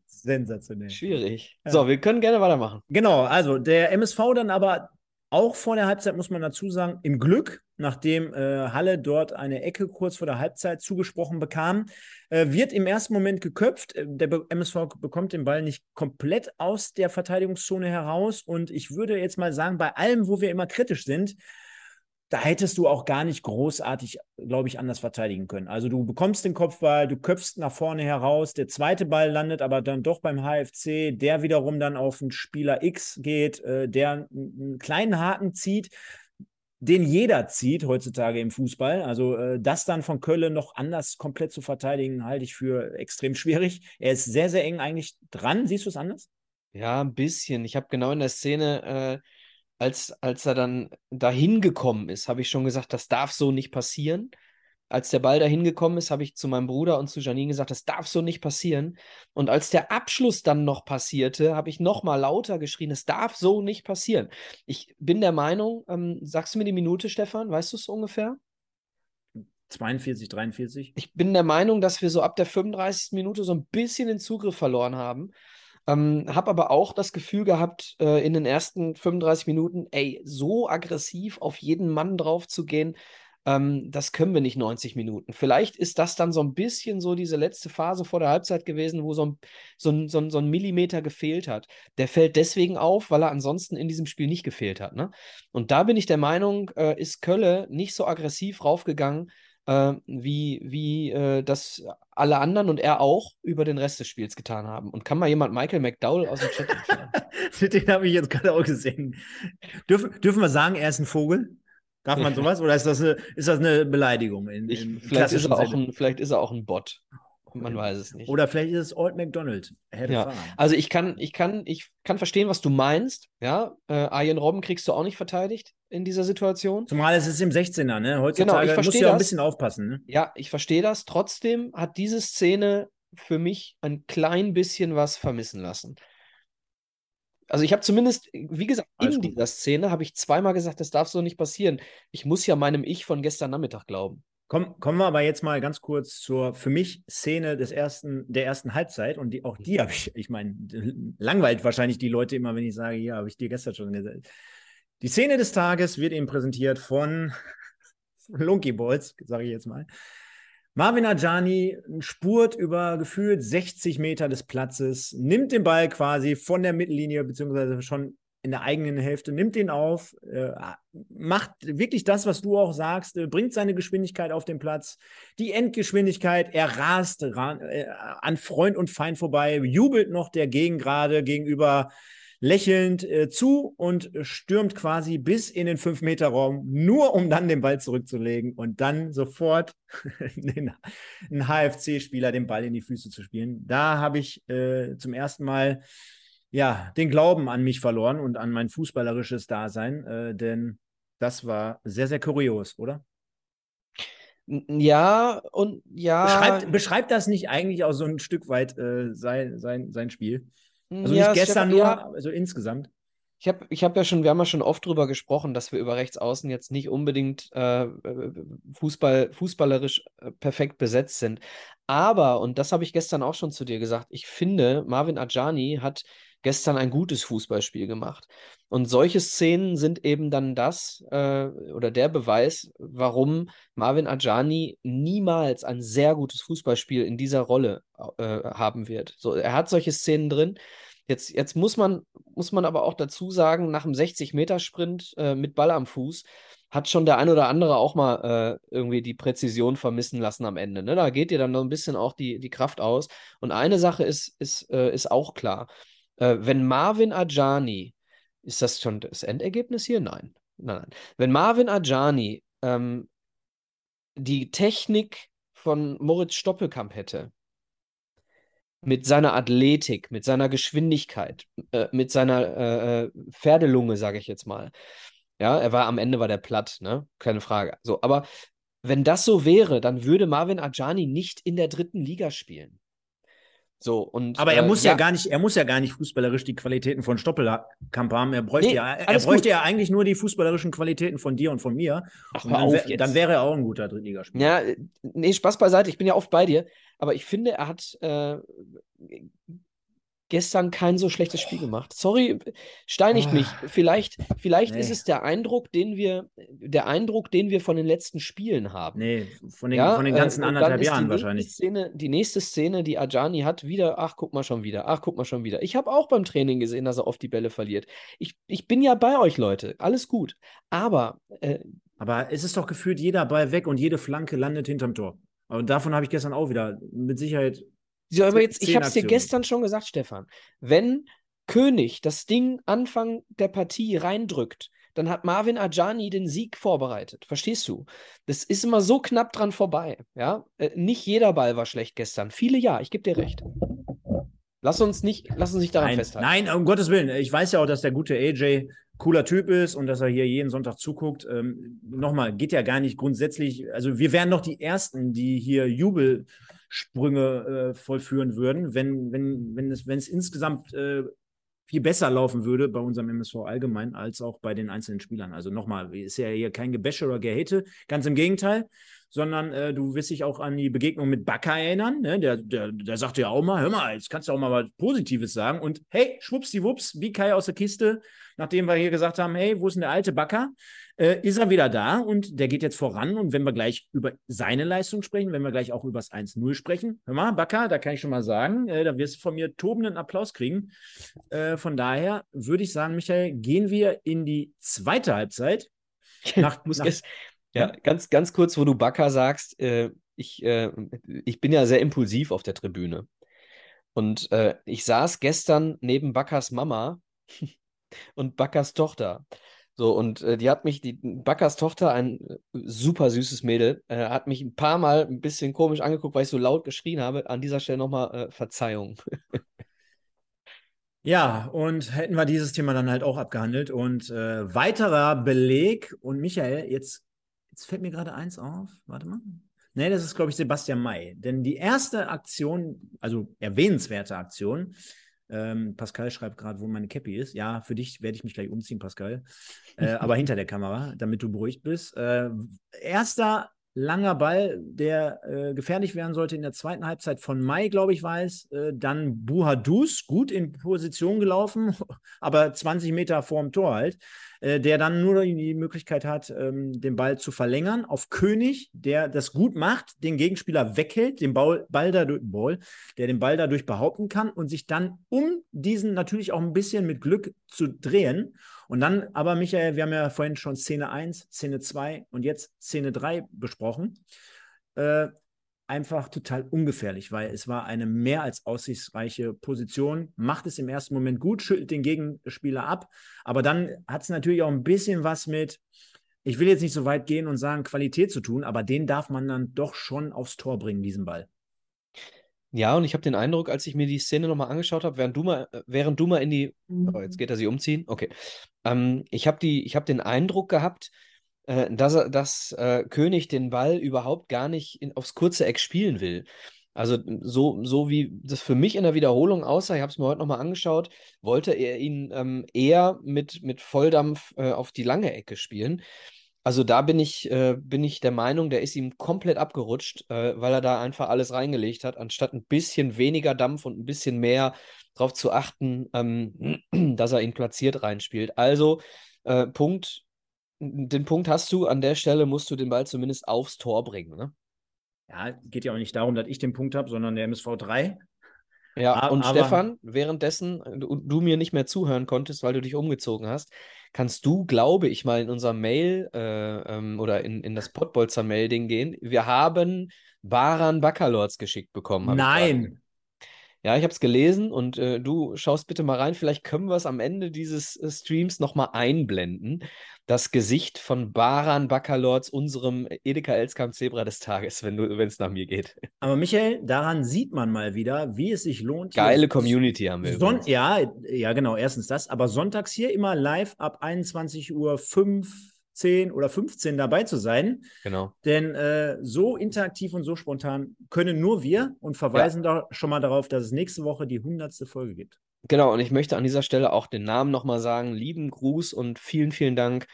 Sensationell. Schwierig. Ja. So, wir können gerne weitermachen. Genau, also der MSV dann aber auch vor der Halbzeit muss man dazu sagen, im Glück, nachdem äh, Halle dort eine Ecke kurz vor der Halbzeit zugesprochen bekam, äh, wird im ersten Moment geköpft. Äh, der MSV bekommt den Ball nicht komplett aus der Verteidigungszone heraus. Und ich würde jetzt mal sagen, bei allem, wo wir immer kritisch sind, da hättest du auch gar nicht großartig, glaube ich, anders verteidigen können. Also du bekommst den Kopfball, du köpfst nach vorne heraus, der zweite Ball landet aber dann doch beim HFC, der wiederum dann auf einen Spieler X geht, äh, der einen kleinen Haken zieht. Den jeder zieht heutzutage im Fußball. Also äh, das dann von Köln noch anders komplett zu verteidigen, halte ich für extrem schwierig. Er ist sehr, sehr eng eigentlich dran. Siehst du es anders? Ja, ein bisschen. Ich habe genau in der Szene, äh, als, als er dann dahin gekommen ist, habe ich schon gesagt, das darf so nicht passieren als der Ball dahin gekommen ist, habe ich zu meinem Bruder und zu Janine gesagt, das darf so nicht passieren. Und als der Abschluss dann noch passierte, habe ich noch mal lauter geschrien, es darf so nicht passieren. Ich bin der Meinung, ähm, sagst du mir die Minute, Stefan? Weißt du es ungefähr? 42, 43. Ich bin der Meinung, dass wir so ab der 35. Minute so ein bisschen den Zugriff verloren haben. Ähm, habe aber auch das Gefühl gehabt, äh, in den ersten 35 Minuten, ey, so aggressiv auf jeden Mann drauf zu gehen, ähm, das können wir nicht 90 Minuten. Vielleicht ist das dann so ein bisschen so diese letzte Phase vor der Halbzeit gewesen, wo so ein, so ein, so ein, so ein Millimeter gefehlt hat. Der fällt deswegen auf, weil er ansonsten in diesem Spiel nicht gefehlt hat. Ne? Und da bin ich der Meinung, äh, ist Kölle nicht so aggressiv raufgegangen, äh, wie, wie äh, das alle anderen und er auch über den Rest des Spiels getan haben. Und kann mal jemand Michael McDowell aus dem Chat entfernen? [laughs] den habe ich jetzt gerade auch gesehen. Dürf, dürfen wir sagen, er ist ein Vogel? Darf man sowas? Oder ist das eine, ist das eine Beleidigung? In, ich, vielleicht, ist er auch ein, vielleicht ist er auch ein Bot. Man weiß es nicht. Oder vielleicht ist es Old McDonald. Ja. Also ich kann, ich kann, ich kann verstehen, was du meinst. Ja, äh, Arjen Robben kriegst du auch nicht verteidigt in dieser Situation. Zumal es ist im 16er, ne? Heutzutage genau, musst du ja ein bisschen aufpassen. Ne? Ja, ich verstehe das. Trotzdem hat diese Szene für mich ein klein bisschen was vermissen lassen. Also ich habe zumindest, wie gesagt, Alles in gut. dieser Szene habe ich zweimal gesagt, das darf so nicht passieren. Ich muss ja meinem Ich von gestern Nachmittag glauben. Komm, kommen wir aber jetzt mal ganz kurz zur für mich Szene des ersten, der ersten Halbzeit. Und die, auch die habe ich, ich meine, langweilt wahrscheinlich die Leute immer, wenn ich sage, ja, habe ich dir gestern schon gesagt. Die Szene des Tages wird eben präsentiert von [laughs] Lunky Balls, sage ich jetzt mal. Marvin Ajani spurt über gefühlt 60 Meter des Platzes, nimmt den Ball quasi von der Mittellinie, beziehungsweise schon in der eigenen Hälfte, nimmt den auf, äh, macht wirklich das, was du auch sagst, äh, bringt seine Geschwindigkeit auf den Platz, die Endgeschwindigkeit, er rast ran, äh, an Freund und Feind vorbei, jubelt noch der Gegengrade gegenüber lächelnd äh, zu und stürmt quasi bis in den 5-Meter-Raum, nur um dann den Ball zurückzulegen und dann sofort [laughs] den, einen HFC-Spieler den Ball in die Füße zu spielen. Da habe ich äh, zum ersten Mal ja, den Glauben an mich verloren und an mein fußballerisches Dasein, äh, denn das war sehr, sehr kurios, oder? Ja, und ja. Beschreibt, beschreibt das nicht eigentlich auch so ein Stück weit äh, sein, sein, sein Spiel? Also ja, nicht gestern nur, ja, also insgesamt. Ich habe ich hab ja schon, wir haben ja schon oft drüber gesprochen, dass wir über Rechtsaußen jetzt nicht unbedingt äh, Fußball, fußballerisch äh, perfekt besetzt sind. Aber, und das habe ich gestern auch schon zu dir gesagt, ich finde, Marvin Ajani hat gestern ein gutes Fußballspiel gemacht. Und solche Szenen sind eben dann das äh, oder der Beweis, warum Marvin Ajani niemals ein sehr gutes Fußballspiel in dieser Rolle äh, haben wird. So, er hat solche Szenen drin. Jetzt, jetzt muss, man, muss man aber auch dazu sagen, nach einem 60-Meter-Sprint äh, mit Ball am Fuß hat schon der ein oder andere auch mal äh, irgendwie die Präzision vermissen lassen am Ende. Ne? Da geht dir dann noch ein bisschen auch die, die Kraft aus. Und eine Sache ist, ist, äh, ist auch klar. Äh, wenn Marvin Ajani ist das schon das Endergebnis hier? Nein. Nein, nein. Wenn Marvin Ajani ähm, die Technik von Moritz Stoppelkamp hätte, mit seiner Athletik, mit seiner Geschwindigkeit, äh, mit seiner äh, äh Pferdelunge, sage ich jetzt mal. Ja, er war am Ende war der platt, ne? Keine Frage. So, aber wenn das so wäre, dann würde Marvin Ajani nicht in der dritten Liga spielen. So, und, Aber er äh, muss ja, ja, gar nicht, er muss ja gar nicht fußballerisch die Qualitäten von Stoppelkamp haben. Er bräuchte, nee, ja, er bräuchte ja eigentlich nur die fußballerischen Qualitäten von dir und von mir. Ach, und dann, wär, dann, wäre er auch ein guter Drittligaspieler. Ja, nee, Spaß beiseite, ich bin ja oft bei dir. Aber ich finde, er hat äh, gestern kein so schlechtes Spiel gemacht. Sorry, steinigt mich. Ah. Vielleicht, vielleicht nee. ist es der Eindruck, den wir, der Eindruck, den wir von den letzten Spielen haben. Nee, von den, ja, von den ganzen äh, anderthalb Jahren wahrscheinlich. Szene, die nächste Szene, die Ajani hat, wieder, ach, guck mal schon wieder, ach, guck mal schon wieder. Ich habe auch beim Training gesehen, dass er oft die Bälle verliert. Ich, ich bin ja bei euch, Leute. Alles gut. Aber. Äh, aber es ist doch gefühlt jeder Ball weg und jede Flanke landet hinterm Tor. Und davon habe ich gestern auch wieder mit Sicherheit so, aber jetzt, ich habe es dir gestern schon gesagt, Stefan. Wenn König das Ding Anfang der Partie reindrückt, dann hat Marvin Ajani den Sieg vorbereitet. Verstehst du? Das ist immer so knapp dran vorbei. Ja, äh, nicht jeder Ball war schlecht gestern. Viele ja, ich gebe dir recht. Lass uns nicht, lass uns nicht daran Nein, festhalten. nein, um Gottes Willen. Ich weiß ja auch, dass der gute AJ cooler Typ ist und dass er hier jeden Sonntag zuguckt. Ähm, Nochmal, geht ja gar nicht grundsätzlich. Also wir wären doch die Ersten, die hier Jubelsprünge äh, vollführen würden, wenn, wenn, wenn, es, wenn es insgesamt äh, viel besser laufen würde bei unserem MSV allgemein als auch bei den einzelnen Spielern. Also nochmal, ist ja hier kein Gebäsche oder Gehate, ganz im Gegenteil sondern äh, du wirst dich auch an die Begegnung mit Bakker erinnern. Ne? Der, der, der sagte ja auch mal, hör mal, jetzt kannst du auch mal was Positives sagen. Und hey, schwuppsdiwupps, wie Kai aus der Kiste, nachdem wir hier gesagt haben, hey, wo ist denn der alte Bakker? Äh, ist er wieder da und der geht jetzt voran. Und wenn wir gleich über seine Leistung sprechen, wenn wir gleich auch über das 1-0 sprechen, hör mal, Bakker, da kann ich schon mal sagen, äh, da wirst du von mir tobenden Applaus kriegen. Äh, von daher würde ich sagen, Michael, gehen wir in die zweite Halbzeit. [laughs] Nach, nach, ja, ganz, ganz kurz, wo du Bakker sagst, äh, ich, äh, ich bin ja sehr impulsiv auf der Tribüne. Und äh, ich saß gestern neben Bakkers Mama [laughs] und Bakkers Tochter. So, und äh, die hat mich, die Bakkers Tochter, ein äh, super süßes Mädel, äh, hat mich ein paar Mal ein bisschen komisch angeguckt, weil ich so laut geschrien habe. An dieser Stelle nochmal Verzeihung. [laughs] Ja, und hätten wir dieses Thema dann halt auch abgehandelt. Und äh, weiterer Beleg, und Michael, jetzt Jetzt fällt mir gerade eins auf. Warte mal. Nee, das ist, glaube ich, Sebastian May. Denn die erste Aktion, also erwähnenswerte Aktion, ähm, Pascal schreibt gerade, wo meine Cappy ist. Ja, für dich werde ich mich gleich umziehen, Pascal. [laughs] Äh, aber hinter der Kamera, damit du beruhigt bist. Äh, erster langer Ball, der äh, gefährlich werden sollte in der zweiten Halbzeit von Mai, glaube ich, war es. Äh, dann Buhadus, gut in Position gelaufen, [laughs] aber 20 Meter vorm Tor halt, äh, der dann nur die Möglichkeit hat, ähm, den Ball zu verlängern auf König, der das gut macht, den Gegenspieler weghält, den Ball, Ball dadurch, Ball, der den Ball dadurch behaupten kann und sich dann um diesen natürlich auch ein bisschen mit Glück zu drehen und dann aber, Michael, wir haben ja vorhin schon Szene 1, Szene 2 und jetzt Szene 3 besprochen. Äh, einfach total ungefährlich, weil es war eine mehr als aussichtsreiche Position, macht es im ersten Moment gut, schüttelt den Gegenspieler ab, aber dann hat es natürlich auch ein bisschen was mit, ich will jetzt nicht so weit gehen und sagen, Qualität zu tun, aber den darf man dann doch schon aufs Tor bringen, diesen Ball. Ja, und ich habe den Eindruck, als ich mir die Szene nochmal angeschaut habe, während du mal, äh, während du mal in die, oh, jetzt geht er sich umziehen, okay. Ähm, ich habe die, ich habe den Eindruck gehabt, äh, dass dass äh, König den Ball überhaupt gar nicht in, aufs kurze Eck spielen will. Also so, so wie das für mich in der Wiederholung aussah, ich habe es mir heute nochmal angeschaut, wollte er ihn ähm, eher mit, mit Volldampf äh, auf die lange Ecke spielen. Also da bin ich, äh, bin ich der Meinung, der ist ihm komplett abgerutscht, äh, weil er da einfach alles reingelegt hat, anstatt ein bisschen weniger Dampf und ein bisschen mehr darauf zu achten, ähm, [clears throat] dass er ihn platziert reinspielt. Also äh, Punkt, den Punkt hast du, an der Stelle musst du den Ball zumindest aufs Tor bringen. Ne? Ja, geht ja auch nicht darum, dass ich den Punkt habe, sondern der MSV 3. Ja, aber, und Stefan, währenddessen du, du, mir nicht mehr zuhören konntest, weil du dich umgezogen hast, kannst du, glaube ich, mal in unser Mail äh, ähm, oder in, in das Pottbolzer Mail-Ding gehen. Wir haben Baran Baccalords geschickt bekommen. Nein. Ja, ich habe es gelesen und äh, du schaust bitte mal rein. Vielleicht können wir es am Ende dieses äh, Streams nochmal einblenden. Das Gesicht von Baran Baccalords, unserem Edeka Elskamp Zebra des Tages, wenn es nach mir geht. Aber Michael, daran sieht man mal wieder, wie es sich lohnt. Geile Community haben wir. Son ja, ja, genau. Erstens das. Aber sonntags hier immer live ab 21.05 Uhr 10 oder 15 dabei zu sein. Genau. Denn äh, so interaktiv und so spontan können nur wir und verweisen ja. da schon mal darauf, dass es nächste Woche die 100. Folge gibt. Genau, und ich möchte an dieser Stelle auch den Namen nochmal sagen. Lieben Gruß und vielen, vielen Dank.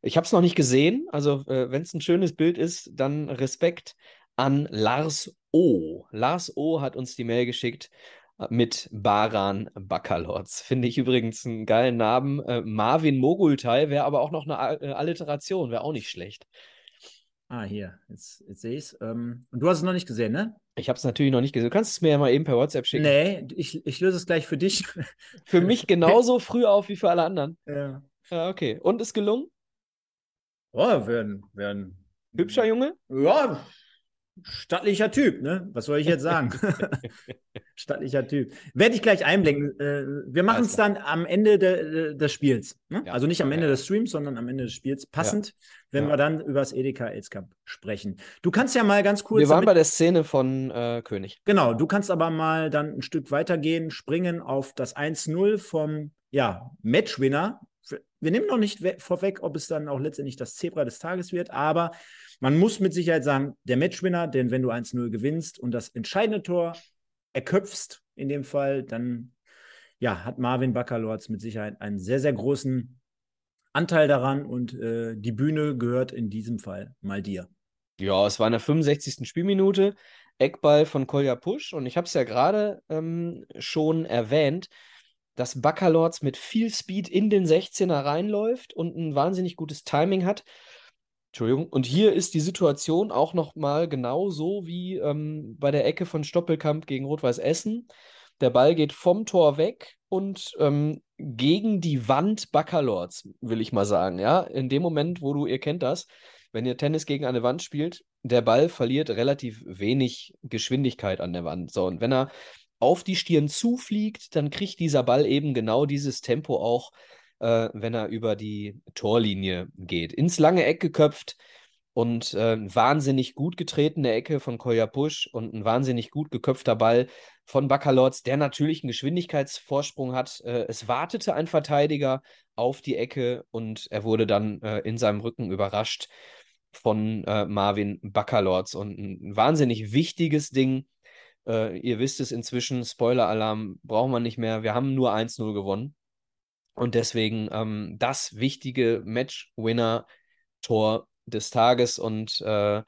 Ich habe es noch nicht gesehen, also äh, wenn es ein schönes Bild ist, dann Respekt an Lars O. Lars O hat uns die Mail geschickt mit Baran Bakalorz. Finde ich übrigens einen geilen Namen. Äh, Marvin Mogultai wäre aber auch noch eine äh, Alliteration, wäre auch nicht schlecht. Ah, hier, jetzt, jetzt sehe ich es. Ähm, und du hast es noch nicht gesehen, ne? Ich habe es natürlich noch nicht gesehen. Du kannst es mir ja mal eben per WhatsApp schicken. Nee, ich, ich löse es gleich für dich. [laughs] für mich genauso früh auf wie für alle anderen. [laughs] Ja. Ja, okay. Und ist gelungen? Oh, werden, werden. Hübscher Junge? Ja, Stattlicher Typ, ne? Was soll ich jetzt sagen? [laughs] Stattlicher Typ. Werde ich gleich einblenden. Äh, wir machen es dann am Ende de, des Spiels. Ne? Ja. Also nicht am Ende ja. des Streams, sondern am Ende des Spiels. Passend, wenn wir dann über das Edeka Cup sprechen. Du kannst ja mal ganz kurz. Wir waren bei der Szene von äh, König. Genau, du kannst aber mal dann ein Stück weitergehen, springen auf das 1-0 vom ja, Matchwinner. Wir nehmen noch nicht vorweg, ob es dann auch letztendlich das Zebra des Tages wird, aber man muss mit Sicherheit sagen, der Matchwinner, denn wenn du 1-0 gewinnst und das entscheidende Tor erköpfst, in dem Fall, dann ja, hat Marvin Baccalords mit Sicherheit einen sehr, sehr großen Anteil daran und äh, die Bühne gehört in diesem Fall mal dir. Ja, es war in der 65. Spielminute, Eckball von Kolja Pusch und ich habe es ja gerade ähm, schon erwähnt, dass Baccalords mit viel Speed in den 16er reinläuft und ein wahnsinnig gutes Timing hat Entschuldigung. Und hier ist die Situation auch nochmal genau so wie ähm, bei der Ecke von Stoppelkamp gegen Rot-Weiß Essen. Der Ball geht vom Tor weg und ähm, gegen die Wand Baccalords, will ich mal sagen. Ja, in dem Moment, wo du, ihr kennt das, wenn ihr Tennis gegen eine Wand spielt, der Ball verliert relativ wenig Geschwindigkeit an der Wand. So, und wenn er auf die Stirn zufliegt, dann kriegt dieser Ball eben genau dieses Tempo auch äh, wenn er über die Torlinie geht. Ins lange Eck geköpft und äh, wahnsinnig gut getretene Ecke von Kolja Pusch und ein wahnsinnig gut geköpfter Ball von Baccalords, der natürlich einen Geschwindigkeitsvorsprung hat. Äh, es wartete ein Verteidiger auf die Ecke und er wurde dann äh, in seinem Rücken überrascht von äh, Marvin Baccalords und ein wahnsinnig wichtiges Ding. Äh, ihr wisst es inzwischen, Spoiler-Alarm brauchen wir nicht mehr. Wir haben nur 1-0 gewonnen. Und deswegen ähm, das wichtige Match-Winner-Tor des Tages. Und äh,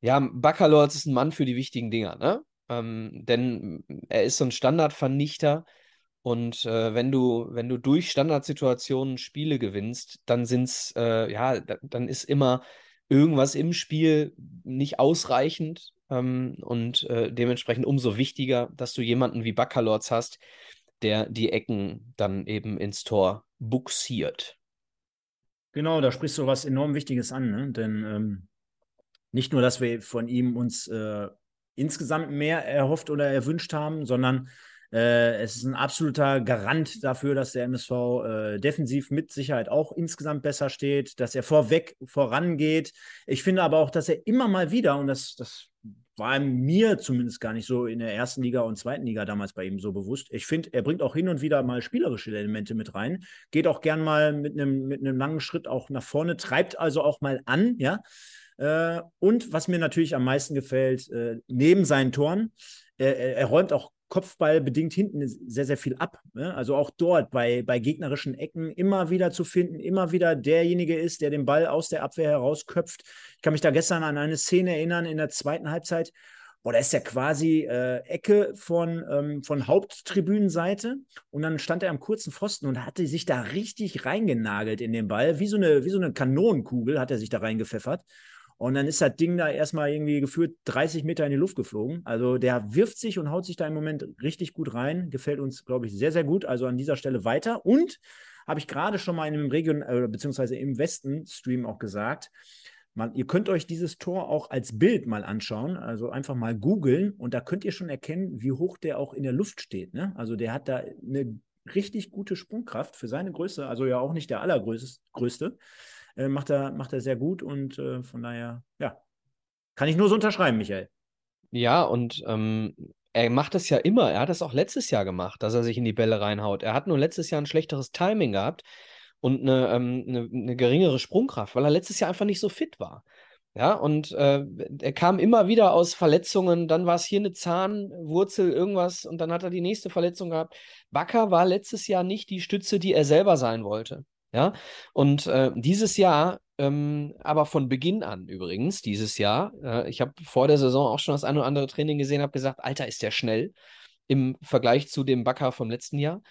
ja, Baccalords ist ein Mann für die wichtigen Dinger, ne? Ähm, denn er ist so ein Standardvernichter. Und äh, wenn du, wenn du durch Standardsituationen Spiele gewinnst, dann sind's, äh, ja, dann ist immer irgendwas im Spiel nicht ausreichend. Ähm, und äh, dementsprechend umso wichtiger, dass du jemanden wie Baccalords hast, der die Ecken dann eben ins Tor buxiert. Genau, da sprichst du was enorm Wichtiges an, ne? denn ähm, nicht nur, dass wir von ihm uns äh, insgesamt mehr erhofft oder erwünscht haben, sondern äh, es ist ein absoluter Garant dafür, dass der MSV äh, defensiv mit Sicherheit auch insgesamt besser steht, dass er vorweg vorangeht. Ich finde aber auch, dass er immer mal wieder, und das, das war mir zumindest gar nicht so in der ersten Liga und zweiten Liga damals bei ihm so bewusst. Ich finde, er bringt auch hin und wieder mal spielerische Elemente mit rein, geht auch gern mal mit einem mit langen Schritt auch nach vorne, treibt also auch mal an, ja. Äh, und was mir natürlich am meisten gefällt, äh, neben seinen Toren, er, er räumt auch Kopfball bedingt hinten sehr, sehr viel ab. Ne? Also auch dort bei, bei gegnerischen Ecken immer wieder zu finden, immer wieder derjenige ist, der den Ball aus der Abwehr herausköpft. Ich kann mich da gestern an eine Szene erinnern in der zweiten Halbzeit. Boah, da ist ja quasi äh, Ecke von, ähm, von Haupttribünenseite und dann stand er am kurzen Pfosten und hatte sich da richtig reingenagelt in den Ball. Wie so eine, wie so eine Kanonenkugel hat er sich da reingepfeffert. Und dann ist das Ding da erstmal irgendwie geführt 30 Meter in die Luft geflogen. Also der wirft sich und haut sich da im Moment richtig gut rein. Gefällt uns, glaube ich, sehr, sehr gut. Also an dieser Stelle weiter. Und habe ich gerade schon mal in einem Region, äh, beziehungsweise im Westen-Stream auch gesagt, man, ihr könnt euch dieses Tor auch als Bild mal anschauen, also einfach mal googeln und da könnt ihr schon erkennen, wie hoch der auch in der Luft steht. Ne? Also der hat da eine richtig gute Sprungkraft für seine Größe, also ja auch nicht der allergrößte. Äh, macht, er, macht er sehr gut und äh, von daher, ja, kann ich nur so unterschreiben, Michael. Ja, und ähm, er macht das ja immer. Er hat das auch letztes Jahr gemacht, dass er sich in die Bälle reinhaut. Er hat nur letztes Jahr ein schlechteres Timing gehabt und eine, ähm, eine, eine geringere Sprungkraft, weil er letztes Jahr einfach nicht so fit war. Ja, und äh, er kam immer wieder aus Verletzungen, dann war es hier eine Zahnwurzel, irgendwas, und dann hat er die nächste Verletzung gehabt. Bakker war letztes Jahr nicht die Stütze, die er selber sein wollte. Ja, und äh, dieses Jahr, ähm, aber von Beginn an übrigens, dieses Jahr, äh, ich habe vor der Saison auch schon das eine oder andere Training gesehen, habe gesagt, Alter, ist der schnell im Vergleich zu dem Backer vom letzten Jahr.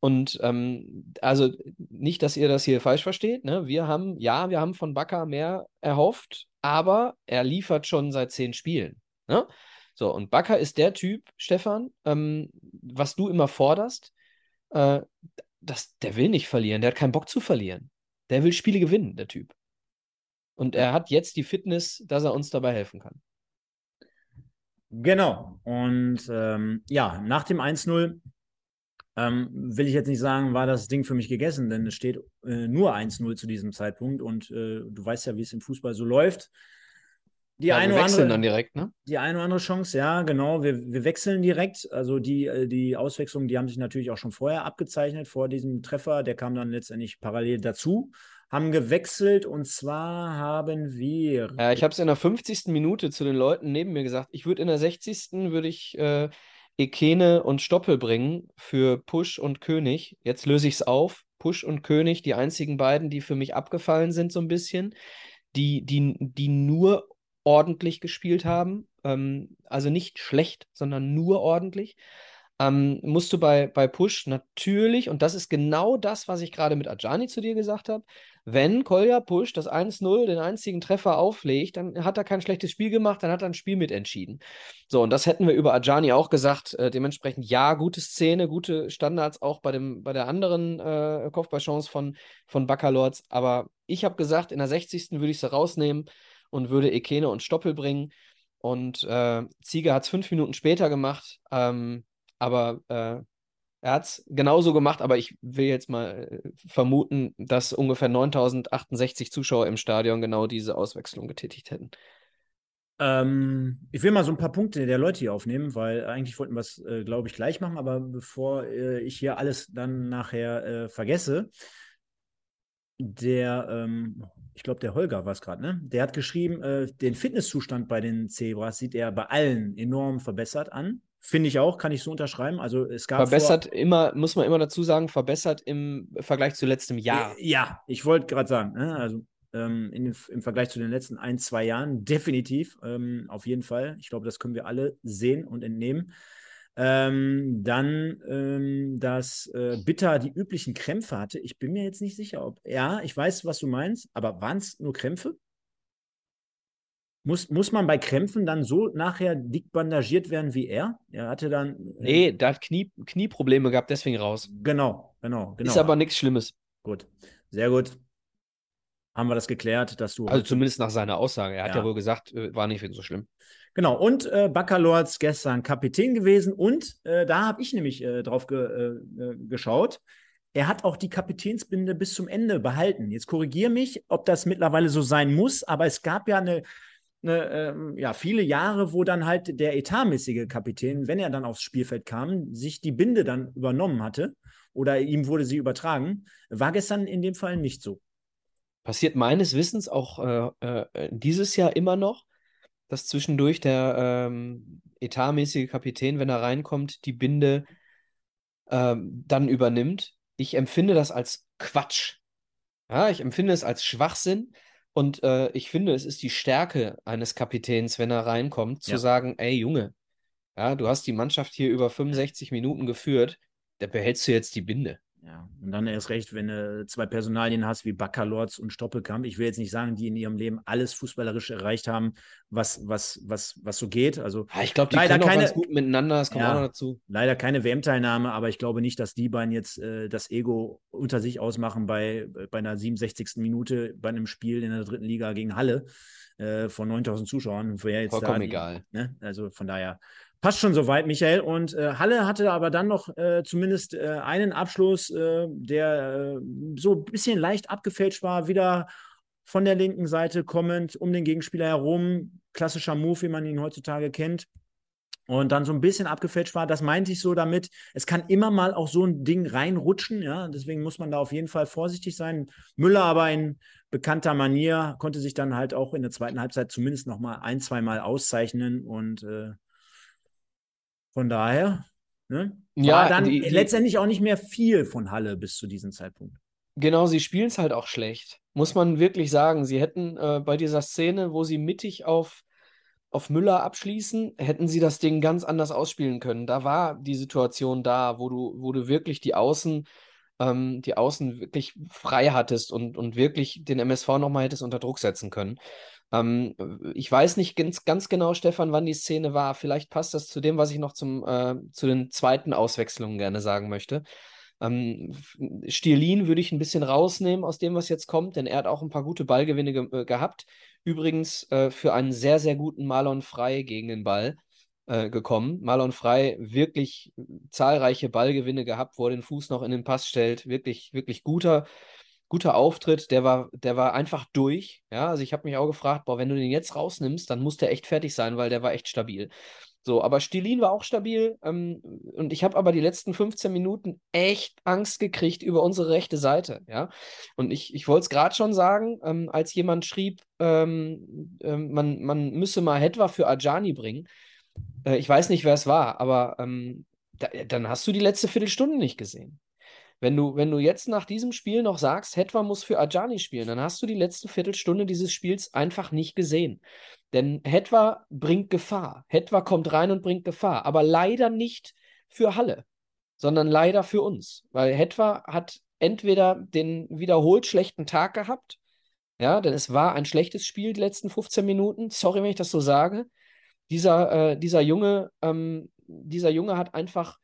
Und ähm, also nicht, dass ihr das hier falsch versteht. Ne? Wir haben, ja, wir haben von Bakker mehr erhofft, aber er liefert schon seit zehn Spielen. Ne? So, und Bakker ist der Typ, Stefan, ähm, was du immer forderst, äh, das, der will nicht verlieren, der hat keinen Bock zu verlieren. Der will Spiele gewinnen, der Typ. Und er hat jetzt die Fitness, dass er uns dabei helfen kann. Genau. Und ähm, ja, nach dem 1-0 ähm, will ich jetzt nicht sagen, war das Ding für mich gegessen, denn es steht äh, nur 1-0 zu diesem Zeitpunkt und äh, du weißt ja, wie es im Fußball so läuft. Die Ja, eine wir oder wechseln andere, dann direkt, ne? die eine oder andere Chance, ja, genau. Wir, wir wechseln direkt. Also die, äh, die Auswechslungen, die haben sich natürlich auch schon vorher abgezeichnet, vor diesem Treffer. Der kam dann letztendlich parallel dazu. Haben gewechselt und zwar haben wir. Ja, ich habe es in der 50. Minute zu den Leuten neben mir gesagt. Ich würde in der 60. würde ich äh, Ekene und Stoppel bringen für Push und König. Jetzt löse ich es auf. Push und König, die einzigen beiden, die für mich abgefallen sind, so ein bisschen, die, die, die nur ordentlich gespielt haben. Ähm, also nicht schlecht, sondern nur ordentlich. Ähm, musst du bei, bei Push natürlich, und das ist genau das, was ich gerade mit Ajani zu dir gesagt habe, wenn Kolja Push das 1-0, den einzigen Treffer auflegt, dann hat er kein schlechtes Spiel gemacht, dann hat er ein Spiel mitentschieden. So, und das hätten wir über Ajani auch gesagt. Äh, dementsprechend ja, gute Szene, gute Standards auch bei, dem, bei der anderen äh, Kopfballchance von, von Baccalords. Aber ich habe gesagt, in der 60. würde ich sie rausnehmen und würde Ekene und Stoppel bringen. Und äh, Ziege hat es fünf Minuten später gemacht. Ähm, aber äh, er hat es genauso gemacht, aber ich will jetzt mal äh, vermuten, dass ungefähr 9068 Zuschauer im Stadion genau diese Auswechslung getätigt hätten. Ähm, ich will mal so ein paar Punkte der Leute hier aufnehmen, weil eigentlich wollten wir es, äh, glaube ich, gleich machen, aber bevor äh, ich hier alles dann nachher äh, vergesse, der, ähm, ich glaube, der Holger war es gerade, ne? Der hat geschrieben, äh, den Fitnesszustand bei den Zebras sieht er bei allen enorm verbessert an. Finde ich auch, kann ich so unterschreiben. Also es gab Verbessert immer, muss man immer dazu sagen, verbessert im Vergleich zu letztem Jahr. Ja, ich wollte gerade sagen, ne? also ähm, in, im Vergleich zu den letzten ein, zwei Jahren definitiv, ähm, auf jeden Fall. Ich glaube, das können wir alle sehen und entnehmen. Ähm, dann, ähm, dass äh, Bitter die üblichen Krämpfe hatte. Ich bin mir jetzt nicht sicher, ob. Ja, ich weiß, was du meinst, aber waren es nur Krämpfe? Muss, muss man bei Krämpfen dann so nachher dick bandagiert werden wie er? Er hatte dann. äh, Nee, der hat Knie, Knieprobleme gehabt, deswegen raus. Genau, genau, genau. Ist aber nichts Schlimmes. Gut, sehr gut. Haben wir das geklärt, dass du. Also zumindest nach seiner Aussage. Er hat Ja. ja wohl gesagt, äh, war nicht so schlimm. Genau, und äh, Baccalords gestern Kapitän gewesen und äh, da habe ich nämlich äh, drauf ge äh, äh, geschaut. Er hat auch die Kapitänsbinde bis zum Ende behalten. Jetzt korrigiere mich, ob das mittlerweile so sein muss, aber es gab ja eine, eine ähm, ja, viele Jahre, wo dann halt der etatmäßige Kapitän, wenn er dann aufs Spielfeld kam, sich die Binde dann übernommen hatte oder ihm wurde sie übertragen. War gestern in dem Fall nicht so. Passiert meines Wissens auch äh, äh, dieses Jahr immer noch, dass zwischendurch der ähm, etatmäßige Kapitän, wenn er reinkommt, die Binde ähm, dann übernimmt. Ich empfinde das als Quatsch. Ja, ich empfinde es als Schwachsinn und äh, ich finde, es ist die Stärke eines Kapitäns, wenn er reinkommt, zu Ja. sagen, ey Junge, ja, du hast die Mannschaft hier über 65 Minuten geführt, da behältst du jetzt die Binde. Ja, und dann erst recht, wenn du zwei Personalien hast wie Baccalords und Stoppelkamp. Ich will jetzt nicht sagen, die in ihrem Leben alles fußballerisch erreicht haben, was, was, was, was so geht. Also Ja, ich glaube, die Leider können keine- ganz gut miteinander, das kommt Ja. auch noch dazu. leider keine WM-Teilnahme, aber ich glaube nicht, dass die beiden jetzt äh, das Ego unter sich ausmachen bei, bei einer 67. Minute bei einem Spiel in der dritten Liga gegen Halle äh, von 9000 Zuschauern. Vollkommen da, egal. Ne? Also von daher passt schon soweit, Michael. Und äh, Halle hatte aber dann noch äh, zumindest äh, einen Abschluss, äh, der äh, so ein bisschen leicht abgefälscht war, wieder von der linken Seite kommend um den Gegenspieler herum. Klassischer Move, wie man ihn heutzutage kennt. Und dann so ein bisschen abgefälscht war, das meinte ich so damit. Es kann immer mal auch so ein Ding reinrutschen, ja. Deswegen muss man da auf jeden Fall vorsichtig sein. Müller aber in bekannter Manier konnte sich dann halt auch in der zweiten Halbzeit zumindest noch mal ein, zwei Mal auszeichnen und äh, von daher ne, war Ja, dann die- die- letztendlich auch nicht mehr viel von Halle bis zu diesem Zeitpunkt. Genau, sie spielen es halt auch schlecht. Muss man wirklich sagen. Sie hätten äh, bei dieser Szene, wo sie mittig auf, auf Müller abschließen, hätten sie das Ding ganz anders ausspielen können. Da war die Situation da, wo du, wo du wirklich die Außen, ähm, die Außen wirklich frei hattest und, und wirklich den MSV nochmal hättest unter Druck setzen können. Ähm, ich weiß nicht ganz, ganz genau, Stefan, wann die Szene war. Vielleicht passt das zu dem, was ich noch zum, äh, zu den zweiten Auswechslungen gerne sagen möchte. Ähm, Stierlin würde ich ein bisschen rausnehmen aus dem, was jetzt kommt, denn er hat auch ein paar gute Ballgewinne ge äh, gehabt. Übrigens äh, für einen sehr, sehr guten Marlon Frey gegen den Ball. äh, gekommen. Marlon Frei wirklich zahlreiche Ballgewinne gehabt, wo er den Fuß noch in den Pass stellt. Wirklich, wirklich guter, guter Auftritt. Der war, der war einfach durch. Ja, also ich habe mich auch gefragt, boah, wenn du den jetzt rausnimmst, dann muss der echt fertig sein, weil der war echt stabil. So, aber Stilin war auch stabil. Ähm, und ich habe aber die letzten 15 Minuten echt Angst gekriegt über unsere rechte Seite. Ja, und ich, ich wollte es gerade schon sagen, ähm, als jemand schrieb, ähm, ähm man, man müsse mal Hetwa für Ajani bringen. Äh, ich weiß nicht, wer es war, aber ähm, da, dann hast du die letzte Viertelstunde nicht gesehen. Wenn du, wenn du jetzt nach diesem Spiel noch sagst, Hetwa muss für Ajani spielen, dann hast du die letzte Viertelstunde dieses Spiels einfach nicht gesehen. Denn Hetwa bringt Gefahr. Hetwa kommt rein und bringt Gefahr. Aber leider nicht für Halle, sondern leider für uns. Weil Hetwa hat entweder den wiederholt schlechten Tag gehabt, ja, denn es war ein schlechtes Spiel die letzten 15 Minuten. Sorry, wenn ich das so sage. Dieser, äh, dieser Junge, ähm, dieser Junge hat einfach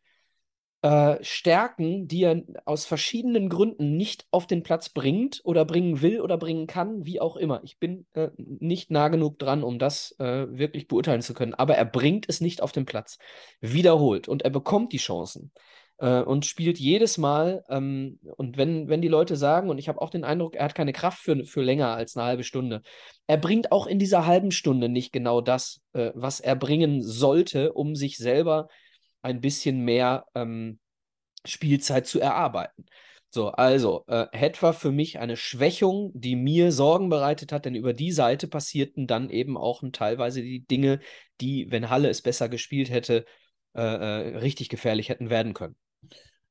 äh, Stärken, die er aus verschiedenen Gründen nicht auf den Platz bringt oder bringen will oder bringen kann, wie auch immer. Ich bin äh, nicht nah genug dran, um das äh, wirklich beurteilen zu können. Aber er bringt es nicht auf den Platz. Wiederholt. Und er bekommt die Chancen. Äh, und spielt jedes Mal. Ähm, und wenn, wenn die Leute sagen, und ich habe auch den Eindruck, er hat keine Kraft für, für länger als eine halbe Stunde, er bringt auch in dieser halben Stunde nicht genau das, äh, was er bringen sollte, um sich selber ein bisschen mehr ähm, Spielzeit zu erarbeiten. So, also, äh, Het war für mich eine Schwächung, die mir Sorgen bereitet hat, denn über die Seite passierten dann eben auch teilweise die Dinge, die, wenn Halle es besser gespielt hätte, äh, äh, richtig gefährlich hätten werden können.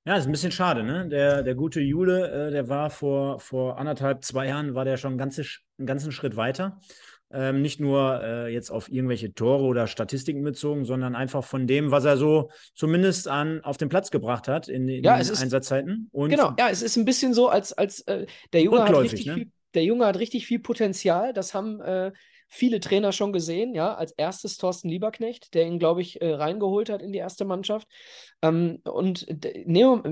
Ja, ist ein bisschen schade, ne? Der, der gute Jule, äh, der war vor, vor anderthalb, zwei Jahren, war der schon ganzen, einen ganzen Schritt weiter. Ähm, nicht nur äh, jetzt auf irgendwelche Tore oder Statistiken bezogen, sondern einfach von dem, was er so zumindest an, auf den Platz gebracht hat in, in ja, den ist, Einsatzzeiten. Und genau, ja, es ist ein bisschen so, als, als äh, der, Junge hat richtig ne? viel, der Junge hat richtig viel Potenzial. Das haben äh, viele Trainer schon gesehen, ja, als erstes Thorsten Lieberknecht, der ihn, glaube ich, äh, reingeholt hat in die erste Mannschaft. Ähm, und Neo,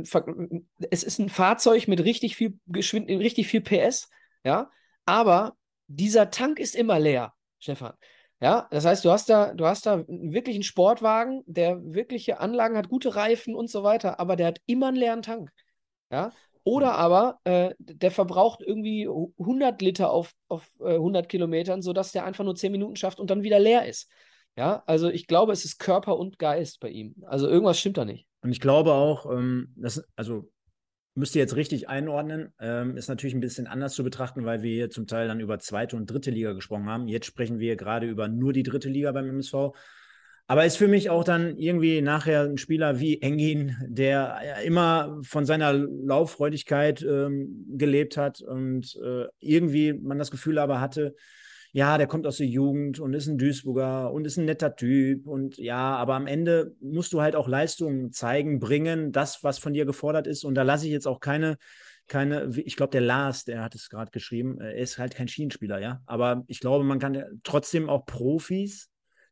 es ist ein Fahrzeug mit richtig viel Geschwind richtig viel PS, ja, aber dieser Tank ist immer leer, Stefan. Ja, das heißt, du hast da, du hast da wirklich einen Sportwagen, der wirkliche Anlagen hat, gute Reifen und so weiter, aber der hat immer einen leeren Tank. Ja, oder aber äh, der verbraucht irgendwie 100 Liter auf, auf äh, 100 Kilometern, sodass der einfach nur 10 Minuten schafft und dann wieder leer ist. Ja, also ich glaube, es ist Körper und Geist bei ihm. Also irgendwas stimmt da nicht. Und ich glaube auch, ähm, dass, also müsst ihr jetzt richtig einordnen. Ähm, ist natürlich ein bisschen anders zu betrachten, weil wir hier zum Teil dann über zweite und dritte Liga gesprochen haben. Jetzt sprechen wir gerade über nur die dritte Liga beim MSV. Aber ist für mich auch dann irgendwie nachher ein Spieler wie Engin, der immer von seiner Lauffreudigkeit ähm, gelebt hat und äh, irgendwie man das Gefühl aber hatte, ja, der kommt aus der Jugend und ist ein Duisburger und ist ein netter Typ und ja, aber am Ende musst du halt auch Leistungen zeigen, bringen, das, was von dir gefordert ist. Und da lasse ich jetzt auch keine, keine, ich glaube, der Lars, der hat es gerade geschrieben, äh, er ist halt kein Schienenspieler, ja. Aber ich glaube, man kann trotzdem auch Profis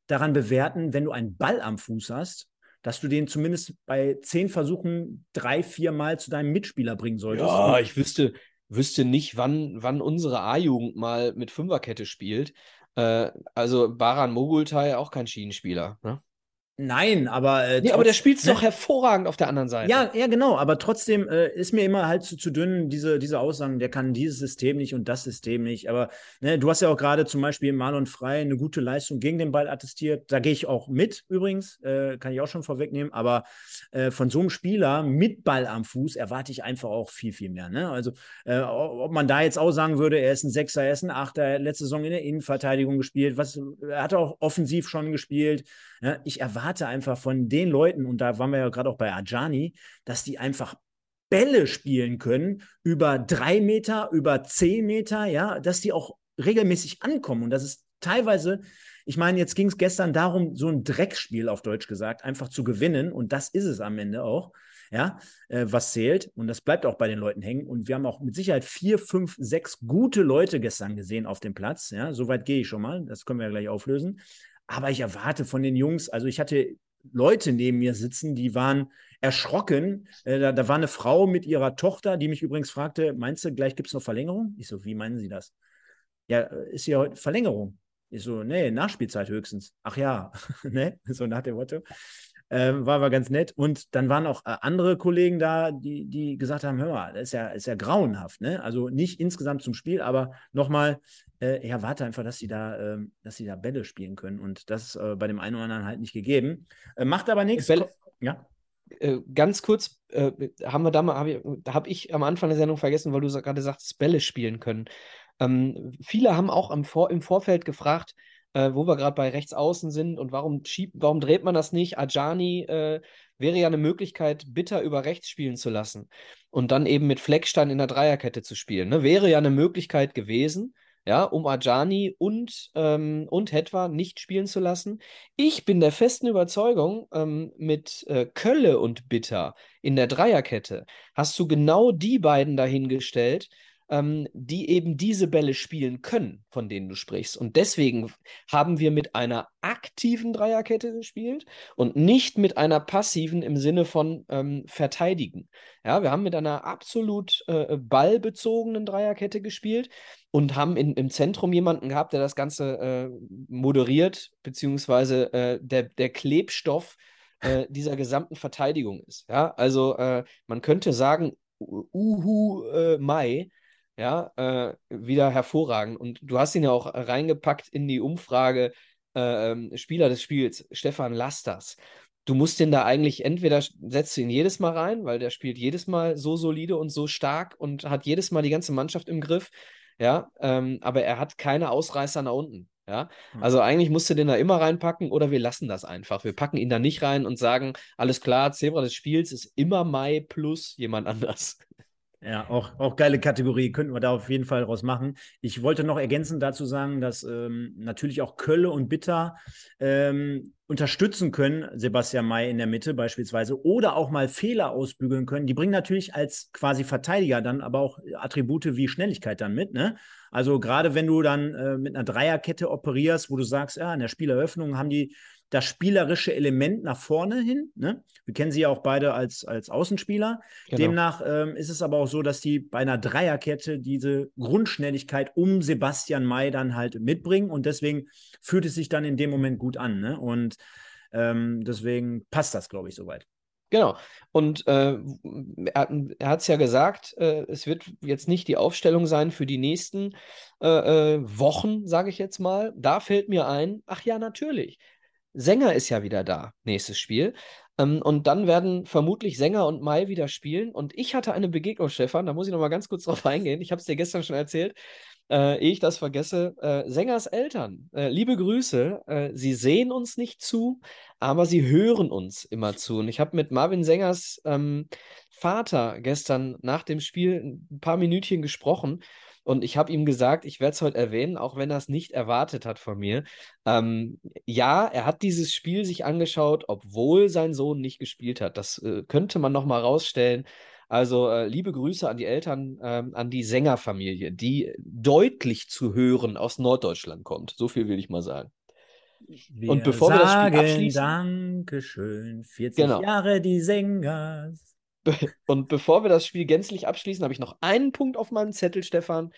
daran bewerten, wenn du einen Ball am Fuß hast, dass du den zumindest bei zehn Versuchen drei, vier Mal zu deinem Mitspieler bringen solltest. Ja, ich wüsste, wüsste nicht, wann, wann unsere A-Jugend mal mit Fünferkette spielt. Äh, also Baran Mogultai auch kein Schienenspieler. Ne? Nein, aber. Äh, nee, aber der spielt es ne? doch hervorragend auf der anderen Seite. Ja, ja, genau. Aber trotzdem äh, ist mir immer halt zu, zu dünn, diese, diese Aussagen, der kann dieses System nicht und das System nicht. Aber ne, du hast ja auch gerade zum Beispiel Marlon Frei eine gute Leistung gegen den Ball attestiert. Da gehe ich auch mit übrigens, äh, kann ich auch schon vorwegnehmen. Aber äh, von so einem Spieler mit Ball am Fuß erwarte ich einfach auch viel, viel mehr. Ne? Also, äh, ob man da jetzt auch sagen würde, er ist ein Sechser, er ist ein Achter, er hat letzte Saison in der Innenverteidigung gespielt, was, er hat auch offensiv schon gespielt. Ja, ich erwarte einfach von den Leuten, und da waren wir ja gerade auch bei Ajani, dass die einfach Bälle spielen können über drei Meter, über zehn Meter, ja, dass die auch regelmäßig ankommen. Und das ist teilweise, ich meine, jetzt ging es gestern darum, so ein Dreckspiel auf Deutsch gesagt, einfach zu gewinnen. Und das ist es am Ende auch, ja, äh, was zählt. Und das bleibt auch bei den Leuten hängen. Und wir haben auch mit Sicherheit vier, fünf, sechs gute Leute gestern gesehen auf dem Platz. Ja, soweit gehe ich schon mal. Das können wir ja gleich auflösen. Aber ich erwarte von den Jungs, also ich hatte Leute neben mir sitzen, die waren erschrocken. Äh, da, da, war eine Frau mit ihrer Tochter, die mich übrigens fragte: Meinst du, gleich gibt es noch Verlängerung? Ich so, wie meinen Sie das? Ja, ist ja heute Verlängerung. Ich so, nee, Nachspielzeit höchstens. Ach ja, [laughs] ne? So nach dem Motto. Ähm, war aber ganz nett. Und dann waren auch äh, andere Kollegen da, die, die gesagt haben: Hör mal, das ist ja, ist ja grauenhaft. Ne? Also nicht insgesamt zum Spiel, aber nochmal, äh, ja, warte einfach, dass sie da, äh, dass sie da Bälle spielen können. Und das ist äh, bei dem einen oder anderen halt nicht gegeben. Äh, macht aber nichts. Ja. Äh, ganz kurz, haben wir da mal, habe ich, hab ich am Anfang der Sendung vergessen, weil du gerade sagst, Bälle spielen können. Ähm, viele haben auch im, Vor im Vorfeld gefragt, äh, wo wir gerade bei rechts außen sind und warum schiebt, warum dreht man das nicht? Ajani äh, wäre ja eine Möglichkeit, Bitter über rechts spielen zu lassen und dann eben mit Fleckstein in der Dreierkette zu spielen. Ne? Wäre ja eine Möglichkeit gewesen, ja, um Ajani und, ähm, und Hetwa nicht spielen zu lassen. Ich bin der festen Überzeugung, ähm, mit äh, Kölle und Bitter in der Dreierkette hast du genau die beiden dahingestellt, ähm, die eben diese Bälle spielen können, von denen du sprichst. Und deswegen haben wir mit einer aktiven Dreierkette gespielt und nicht mit einer passiven im Sinne von ähm, verteidigen. Ja, wir haben mit einer absolut äh, ballbezogenen Dreierkette gespielt und haben in, im Zentrum jemanden gehabt, der das Ganze äh, moderiert, beziehungsweise äh, der, der Klebstoff äh, dieser gesamten Verteidigung ist. Ja, also äh, man könnte sagen, Uhu äh, Mai ja, äh, wieder hervorragend. Und du hast ihn ja auch reingepackt in die Umfrage äh, Spieler des Spiels, Stefan Lasters. Du musst den da eigentlich entweder setzt du ihn jedes Mal rein, weil der spielt jedes Mal so solide und so stark und hat jedes Mal die ganze Mannschaft im Griff. Ja, ähm, aber er hat keine Ausreißer nach unten. Ja, hm. also eigentlich musst du den da immer reinpacken oder wir lassen das einfach. Wir packen ihn da nicht rein und sagen, alles klar, Zebra des Spiels ist immer Mai plus jemand anders. Ja, auch, auch geile Kategorie, könnten wir da auf jeden Fall draus machen. Ich wollte noch ergänzend dazu sagen, dass ähm, natürlich auch Kölle und Bitter ähm, unterstützen können, Sebastian May in der Mitte beispielsweise, oder auch mal Fehler ausbügeln können. Die bringen natürlich als quasi Verteidiger dann aber auch Attribute wie Schnelligkeit dann mit. Ne? Also gerade wenn du dann äh, mit einer Dreierkette operierst, wo du sagst, ja, in der Spieleröffnung haben die das spielerische Element nach vorne hin. Ne? Wir kennen sie ja auch beide als, als Außenspieler. Genau. Demnach ähm, ist es aber auch so, dass die bei einer Dreierkette diese Grundschnelligkeit um Sebastian May dann halt mitbringen und deswegen fühlt es sich dann in dem Moment gut an. Ne? Und ähm, deswegen passt das, glaube ich, soweit. Genau. Und äh, er, er hat es ja gesagt, äh, es wird jetzt nicht die Aufstellung sein für die nächsten äh, äh Wochen, sage ich jetzt mal. Da fällt mir ein, ach ja, natürlich. Sänger ist ja wieder da, nächstes Spiel. Ähm, und dann werden vermutlich Sänger und Mai wieder spielen. Und ich hatte eine Begegnung, Stefan, da muss ich noch mal ganz kurz drauf [laughs] eingehen. Ich habe es dir gestern schon erzählt. Äh, ehe ich das vergesse, äh, Sängers Eltern, äh, liebe Grüße. Äh, sie sehen uns nicht zu, aber sie hören uns immer zu. Und ich habe mit Marvin Sängers ähm, Vater gestern nach dem Spiel ein paar Minütchen gesprochen. Und ich habe ihm gesagt, ich werde es heute erwähnen, auch wenn er es nicht erwartet hat von mir. Ähm, ja, er hat dieses Spiel sich angeschaut, obwohl sein Sohn nicht gespielt hat. Das äh, könnte man nochmal rausstellen. Also äh, liebe Grüße an die Eltern, ähm, an die Sängerfamilie, die deutlich zu hören aus Norddeutschland kommt. So viel will ich mal sagen. Wir und bevor wir das Spiel abschließen, Dankeschön, 40 genau. Jahre die Sängers. Und bevor wir das Spiel gänzlich abschließen, habe ich noch einen Punkt auf meinem Zettel, Stefan.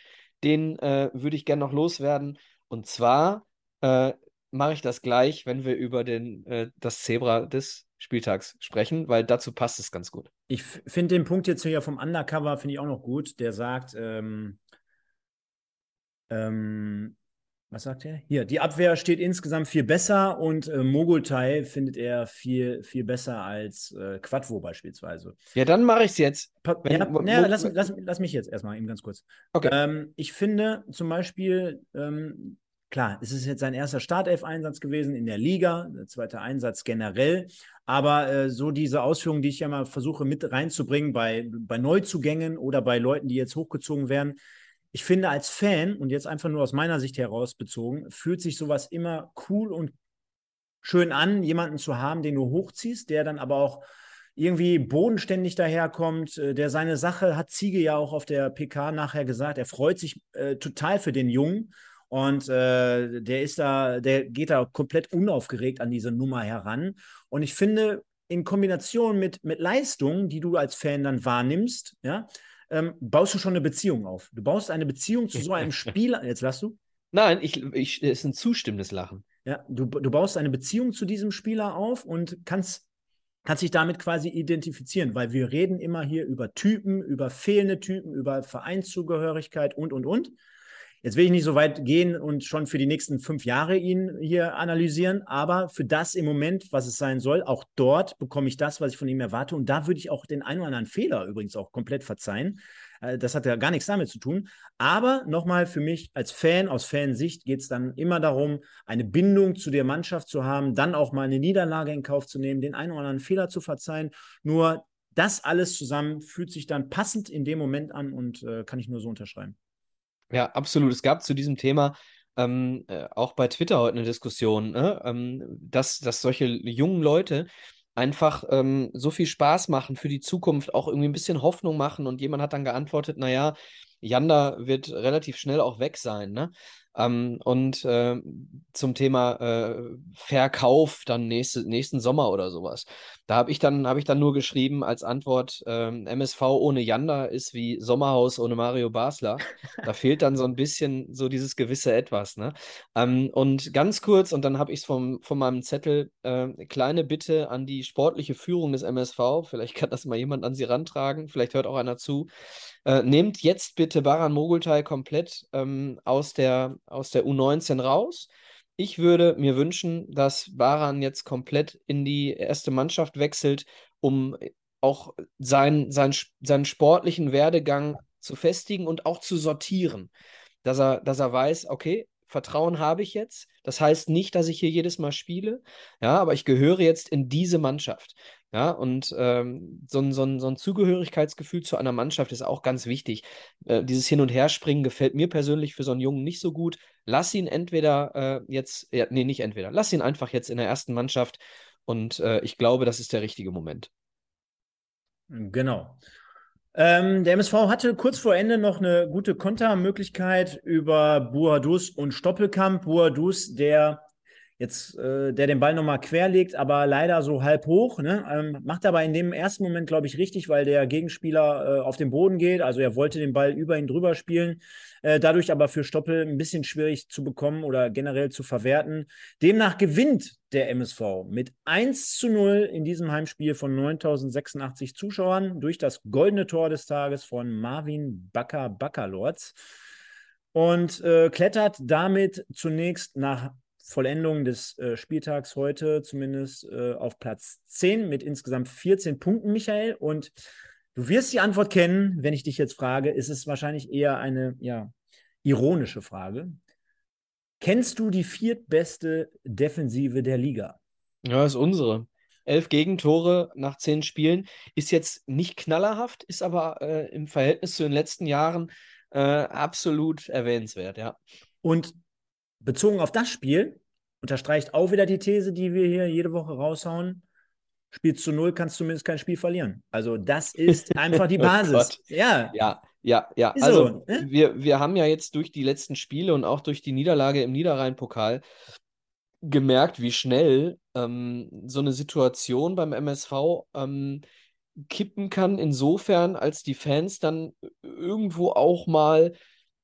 Den äh, würde ich gerne noch loswerden. Und zwar äh, mache ich das gleich, wenn wir über den, äh, das Zebra des Spieltags sprechen, weil dazu passt es ganz gut. Ich finde den Punkt jetzt hier vom Undercover, finde ich auch noch gut. Der sagt, ähm, ähm, was sagt er? Hier, die Abwehr steht insgesamt viel besser und äh, Mogultai findet er viel, viel besser als äh, Quadvo beispielsweise. Ja, dann mache ich es jetzt. Wenn, ja, ja lass, lass, lass, mich jetzt erstmal eben ganz kurz. Okay. Ähm, ich finde zum Beispiel, ähm, klar, es ist jetzt sein erster Startelf-Einsatz gewesen in der Liga, der zweite Einsatz generell. Aber äh, so diese Ausführungen, die ich ja mal versuche mit reinzubringen bei, bei Neuzugängen oder bei Leuten, die jetzt hochgezogen werden, ich finde als Fan, und jetzt einfach nur aus meiner Sicht heraus bezogen, fühlt sich sowas immer cool und schön an, jemanden zu haben, den du hochziehst, der dann aber auch irgendwie bodenständig daherkommt, äh, der seine Sache hat Ziege ja auch auf der PK nachher gesagt, er freut sich äh, total für den Jungen und äh, der ist da, der geht da komplett unaufgeregt an diese Nummer heran. Und ich finde, in Kombination mit, mit Leistungen, die du als Fan dann wahrnimmst, ja, ähm, baust du schon eine Beziehung auf. Du baust eine Beziehung zu so einem [laughs] Spieler. Jetzt lass du. Nein, ich, ich, es ist ein zustimmendes Lachen. Ja, du, du baust eine Beziehung zu diesem Spieler auf und kannst, kannst dich damit quasi identifizieren, weil wir reden immer hier über Typen, über fehlende Typen, über Vereinszugehörigkeit und, und, und. Jetzt will ich nicht so weit gehen und schon für die nächsten fünf Jahre ihn hier analysieren, aber für das im Moment, was es sein soll, auch dort bekomme ich das, was ich von ihm erwarte. Und da würde ich auch den einen oder anderen Fehler übrigens auch komplett verzeihen. Äh, das hat ja gar nichts damit zu tun. Aber nochmal für mich als Fan, aus Fansicht, geht es dann immer darum, eine Bindung zu der Mannschaft zu haben, dann auch mal eine Niederlage in Kauf zu nehmen, den einen oder anderen Fehler zu verzeihen. Nur das alles zusammen fühlt sich dann passend in dem Moment an und äh, kann ich nur so unterschreiben. Ja, absolut. Es gab zu diesem Thema ähm, äh, auch bei Twitter heute eine Diskussion, ne? ähm, dass, dass solche jungen Leute einfach ähm, so viel Spaß machen für die Zukunft, auch irgendwie ein bisschen Hoffnung machen. Und jemand hat dann geantwortet, naja, Janda wird relativ schnell auch weg sein, ne? Ähm, und äh, zum Thema äh, Verkauf dann nächste, nächsten Sommer oder sowas. Da habe ich, dann, hab ich dann nur geschrieben als Antwort, ähm, MSV ohne Janda ist wie Sommerhaus ohne Mario Basler. [laughs] Da fehlt dann so ein bisschen so dieses gewisse Etwas. Ne? Ähm, und ganz kurz, und dann habe ich es von meinem Zettel, äh, kleine Bitte an die sportliche Führung des MSV. Vielleicht kann das mal jemand an sie rantragen, vielleicht hört auch einer zu. Äh, nehmt jetzt bitte Baran Mogultai komplett ähm, aus, der, aus der U19 raus. Ich würde mir wünschen, dass Baran jetzt komplett in die erste Mannschaft wechselt, um auch sein, sein, seinen sportlichen Werdegang zu festigen und auch zu sortieren. Dass er, dass er weiß, okay, Vertrauen habe ich jetzt. Das heißt nicht, dass ich hier jedes Mal spiele, ja, aber ich gehöre jetzt in diese Mannschaft. Ja, und ähm, so, ein, so, ein, so ein Zugehörigkeitsgefühl zu einer Mannschaft ist auch ganz wichtig. Äh, dieses Hin- und Herspringen gefällt mir persönlich für so einen Jungen nicht so gut. Lass ihn entweder äh, jetzt, ja, nee, nicht entweder, lass ihn einfach jetzt in der ersten Mannschaft und äh, ich glaube, das ist der richtige Moment. Genau. Ähm, der MSV hatte kurz vor Ende noch eine gute Kontermöglichkeit über Buadus und Stoppelkamp. Buadus, der jetzt äh, der den Ball nochmal querlegt, aber leider so halb hoch. Ne? Ähm, macht aber in dem ersten Moment, glaube ich, richtig, weil der Gegenspieler äh, auf den Boden geht. Also er wollte den Ball über ihn drüber spielen. Äh, dadurch aber für Stoppel ein bisschen schwierig zu bekommen oder generell zu verwerten. Demnach gewinnt der MSV mit 1 zu 0 in diesem Heimspiel von 9086 Zuschauern durch das goldene Tor des Tages von Marvin Bakker Backerlords und äh, klettert damit zunächst nach Vollendung des äh, Spieltags heute zumindest äh, auf Platz 10 mit insgesamt 14 Punkten, Michael. Und du wirst die Antwort kennen, wenn ich dich jetzt frage, ist es wahrscheinlich eher eine ja, ironische Frage. Kennst du die viertbeste Defensive der Liga? Ja, ist unsere. Elf Gegentore nach zehn Spielen ist jetzt nicht knallerhaft, ist aber äh, im Verhältnis zu den letzten Jahren äh, absolut erwähnenswert, ja. Und bezogen auf das Spiel unterstreicht auch wieder die These, die wir hier jede Woche raushauen. Spielst zu null, kannst du zumindest kein Spiel verlieren. Also das ist [laughs] einfach die oh Basis. oh ja. Ja, ja, ja. Ist also so, ne? wir, wir haben ja jetzt durch die letzten Spiele und auch durch die Niederlage im Niederrhein-Pokal gemerkt, wie schnell ähm, so eine Situation beim MSV ähm, kippen kann, insofern, als die Fans dann irgendwo auch mal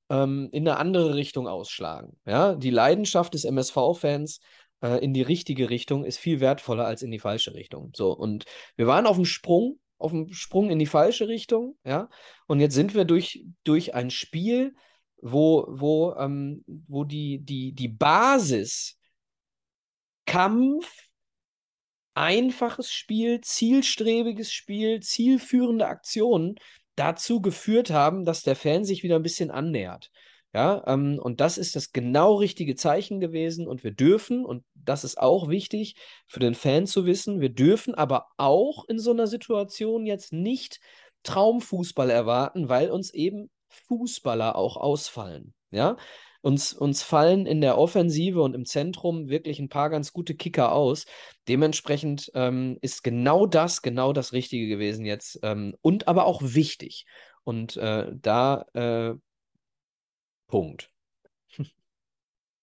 ähm, in eine andere Richtung ausschlagen. Ja? Die Leidenschaft des MSV-Fans äh, in die richtige Richtung ist viel wertvoller als in die falsche Richtung. So, und wir waren auf dem Sprung, auf dem Sprung in die falsche Richtung, ja, und jetzt sind wir durch, durch ein Spiel, wo, wo, ähm, wo die, die, die Basis Kampf, einfaches Spiel, zielstrebiges Spiel, zielführende Aktionen dazu geführt haben, dass der Fan sich wieder ein bisschen annähert. Ja, ähm, und das ist das genau richtige Zeichen gewesen. Und wir dürfen, und das ist auch wichtig für den Fan zu wissen, wir dürfen aber auch in so einer Situation jetzt nicht Traumfußball erwarten, weil uns eben Fußballer auch ausfallen. Ja, uns, uns fallen in der Offensive und im Zentrum wirklich ein paar ganz gute Kicker aus. Dementsprechend ähm, ist genau das, genau das Richtige gewesen jetzt ähm, und aber auch wichtig. Und äh, da äh, Punkt. [laughs]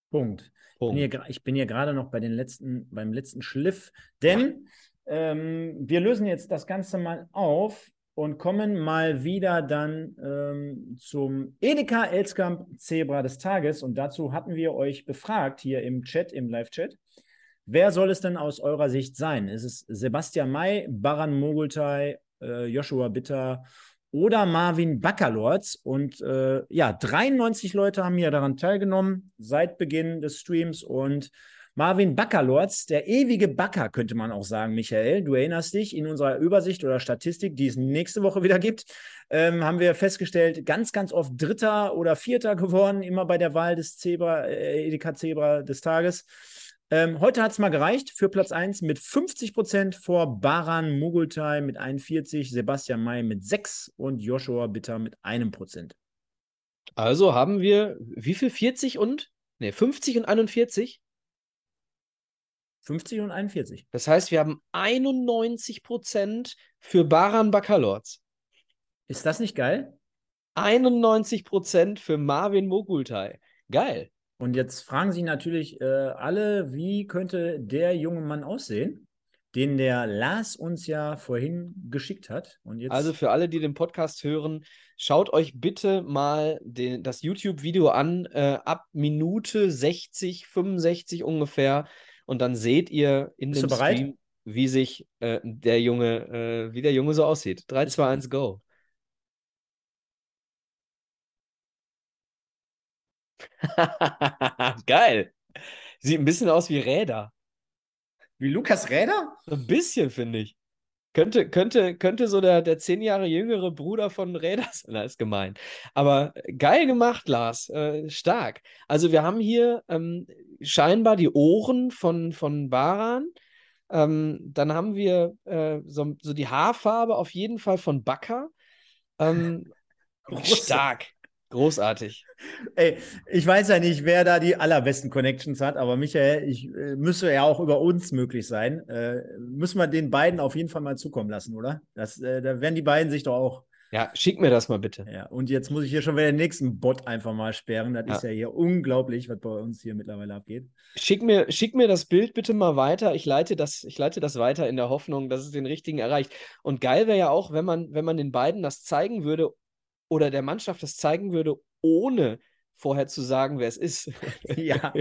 Punkt. Punkt. Ich bin hier, bin hier gerade noch bei den letzten, beim letzten Schliff, denn ähm, wir lösen jetzt das Ganze mal auf und kommen mal wieder dann ähm, zum Edeka Elskamp Zebra des Tages. Und dazu hatten wir euch befragt hier im Chat, im Live-Chat. Wer soll es denn aus eurer Sicht sein? Ist es Sebastian May, Baran Mogultai, äh, Joshua Bitter oder Marvin Baccalords? Und äh, ja, 93 Leute haben hier daran teilgenommen seit Beginn des Streams und Marvin Baccalords, der ewige Backer, könnte man auch sagen, Michael. Du erinnerst dich, in unserer Übersicht oder Statistik, die es nächste Woche wieder gibt, ähm, haben wir festgestellt, ganz, ganz oft Dritter oder Vierter geworden, immer bei der Wahl des Zebra, äh, Edeka Zebra des Tages. Ähm, heute hat es mal gereicht für Platz 1 mit 50 Prozent vor Baran Mugultai mit 41, Sebastian May mit 6 und Joshua Bitter mit einem Prozent. Also haben wir wie viel? 40 und? Ne, 50 und 41? 50 und 41. Das heißt, wir haben 91 Prozent für Baran Bakalorz. Ist das nicht geil? 91 Prozent für Marvin Mogultai. Geil. Und jetzt fragen sich natürlich äh, alle, wie könnte der junge Mann aussehen, den der Lars uns ja vorhin geschickt hat. Jetzt also für alle, die den Podcast hören, schaut euch bitte mal den, das YouTube-Video an, äh, ab Minute 60, 65 ungefähr und dann seht ihr in Bist dem? Stream, wie sich äh, der Junge, äh, wie der Junge so aussieht. 3, 2, 1, go. [laughs] Geil. Sieht ein bisschen aus wie Räder. Wie Lukas Räder? So ein bisschen, finde ich. Könnte, könnte, könnte so der, der zehn Jahre jüngere Bruder von Räder sein, das ist gemein. Aber geil gemacht, Lars. Äh, stark. Also wir haben hier ähm, scheinbar die Ohren von, von Baran. Ähm, dann haben wir äh, so, so die Haarfarbe auf jeden Fall von Bakker. Ähm, stark. Großartig. Ey, ich weiß ja nicht, wer da die allerbesten Connections hat, aber Michael, ich äh, müsste ja auch über uns möglich sein. Äh, müssen wir den beiden auf jeden Fall mal zukommen lassen, oder? Das, äh, da werden die beiden sich doch auch. Ja, schick mir das mal bitte. Ja, und jetzt muss ich hier schon wieder den nächsten Bot einfach mal sperren. Das Ja. ist ja hier unglaublich, was bei uns hier mittlerweile abgeht. Schick mir, schick mir das Bild bitte mal weiter. Ich leite das, ich leite das weiter in der Hoffnung, dass es den richtigen erreicht. Und geil wäre ja auch, wenn man, wenn man den beiden das zeigen würde oder der Mannschaft das zeigen würde, ohne vorher zu sagen, wer es ist. [laughs] ja.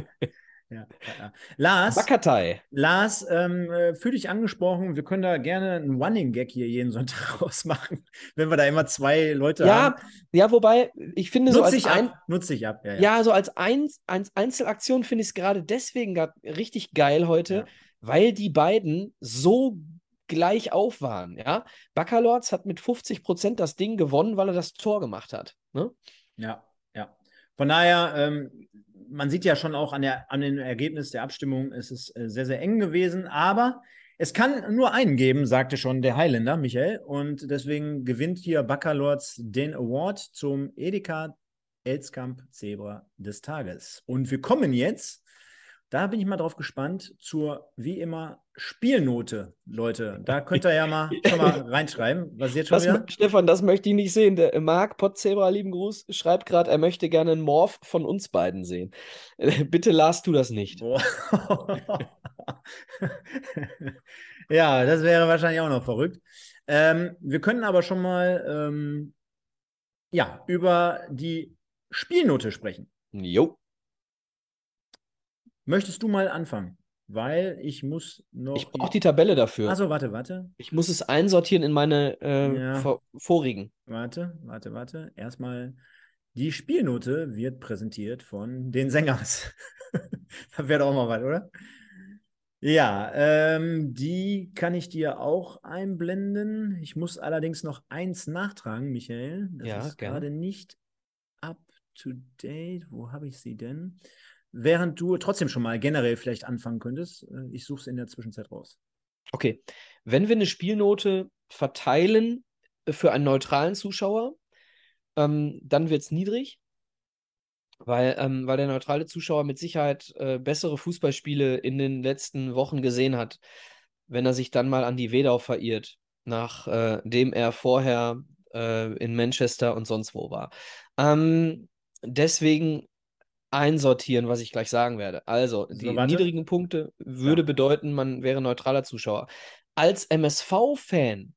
Ja, ja. Lars, Bakatei. Lars, ähm, äh, fühl dich angesprochen. Wir können da gerne einen Running Gag hier jeden Sonntag [laughs] rausmachen, wenn wir da immer zwei Leute Ja, haben. ja, wobei, ich finde so Nutz als dich ein, ab. Nutz dich ab. Ja, ja. ja, so als ein, ein, Einzelaktion finde ich es gerade deswegen richtig geil heute, weil die beiden so gleich auf waren, ja. Baccalords hat mit 50 Prozent das Ding gewonnen, weil er das Tor gemacht hat. Ne? Ja, ja. Von daher, ähm, man sieht ja schon auch an, der, an dem Ergebnis der Abstimmung, es ist äh, sehr, sehr eng gewesen, aber es kann nur einen geben, sagte schon der Highlander, Michael. Und deswegen gewinnt hier Baccalords den Award zum Edeka Elskamp Zebra des Tages. Und wir kommen jetzt, da bin ich mal drauf gespannt, zur wie immer Spielnote, Leute. Da könnt ihr ja mal [laughs] schon mal reinschreiben. Was jetzt schon Das, wieder? Stefan, das möchte ich nicht sehen. Der Marc Potzebra, lieben Gruß, schreibt gerade, er möchte gerne einen Morph von uns beiden sehen. [laughs] Bitte las du das nicht. [laughs] Ja, das wäre wahrscheinlich auch noch verrückt. Ähm, wir können aber schon mal ähm, ja, über die Spielnote sprechen. Jo. Möchtest du mal anfangen? Weil ich muss noch. Ich brauche die Tabelle dafür. Achso, warte, warte, Ich muss es einsortieren in meine äh, Ja. vor vorigen. warte, warte, warte. Erstmal. Die Spielnote wird präsentiert von den Sängers. [laughs] das wäre doch auch mal was, oder? Ja, ähm, die kann ich dir auch einblenden. Ich muss allerdings noch eins nachtragen, Michael. Das Ja, ist gerne. gerade nicht up to date. Wo habe ich sie denn? Während du trotzdem schon mal generell vielleicht anfangen könntest. äh, Ich suche es in der Zwischenzeit raus. Okay. Wenn wir eine Spielnote verteilen äh, für einen neutralen Zuschauer, ähm, dann wird es niedrig, weil, ähm, weil der neutrale Zuschauer mit Sicherheit äh, bessere Fußballspiele in den letzten Wochen gesehen hat, wenn er sich dann mal an die Wedau verirrt, nachdem er vorher äh, in Manchester und sonst wo war. Ähm, deswegen einsortieren, was ich gleich sagen werde. Also, So, die warte. niedrigen Punkte würde Ja. bedeuten, man wäre neutraler Zuschauer. Als MSV-Fan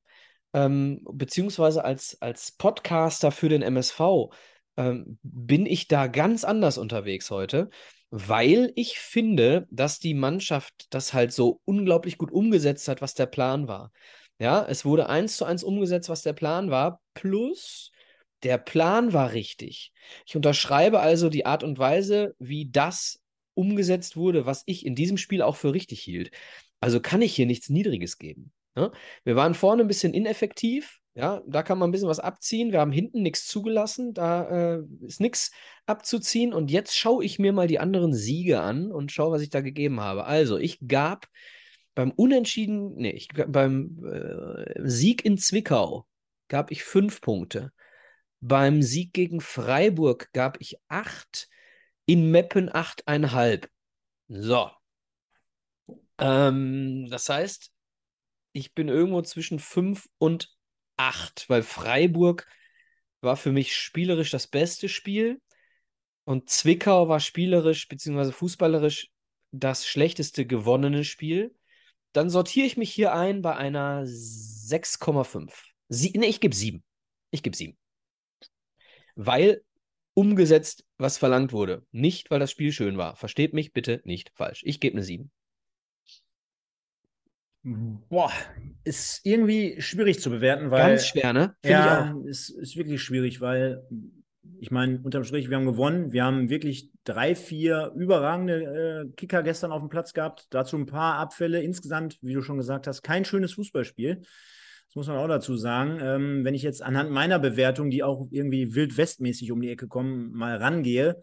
ähm, beziehungsweise als, als Podcaster für den MSV, ähm, bin ich da ganz anders unterwegs heute, weil ich finde, dass die Mannschaft das halt so unglaublich gut umgesetzt hat, was der Plan war. Ja, es wurde eins zu eins umgesetzt, was der Plan war, plus der Plan war richtig. Ich unterschreibe also die Art und Weise, wie das umgesetzt wurde, was ich in diesem Spiel auch für richtig hielt. Also kann ich hier nichts Niedriges geben. Ne? Wir waren vorne ein bisschen ineffektiv. Ja, da kann man ein bisschen was abziehen. Wir haben hinten nichts zugelassen. Da äh, ist nichts abzuziehen. Und jetzt schaue ich mir mal die anderen Siege an und schaue, was ich da gegeben habe. Also, ich gab beim Unentschieden, nee, ich, beim äh, Sieg in Zwickau gab ich fünf Punkte. Beim Sieg gegen Freiburg gab ich acht. In Meppen achteinhalb. So. Ähm, das heißt, ich bin irgendwo zwischen fünf und acht, weil Freiburg war für mich spielerisch das beste Spiel und Zwickau war spielerisch bzw. fußballerisch das schlechteste gewonnene Spiel. Dann sortiere ich mich hier ein bei einer 6,5. Sie nee, ich gebe 7. Ich gebe 7. Weil umgesetzt, was verlangt wurde. Nicht, weil das Spiel schön war. Versteht mich bitte nicht falsch. Ich gebe eine 7. Boah, ist irgendwie schwierig zu bewerten, weil. Ganz schwer, ne? Find ja, ist, ist wirklich schwierig, weil ich meine, unterm Strich, wir haben gewonnen. Wir haben wirklich drei, vier überragende äh, Kicker gestern auf dem Platz gehabt. Dazu ein paar Abfälle. Insgesamt, wie du schon gesagt hast, kein schönes Fußballspiel. Muss man auch dazu sagen. Ähm, wenn ich jetzt anhand meiner Bewertung, die auch irgendwie wild-westmäßig um die Ecke kommen, mal rangehe,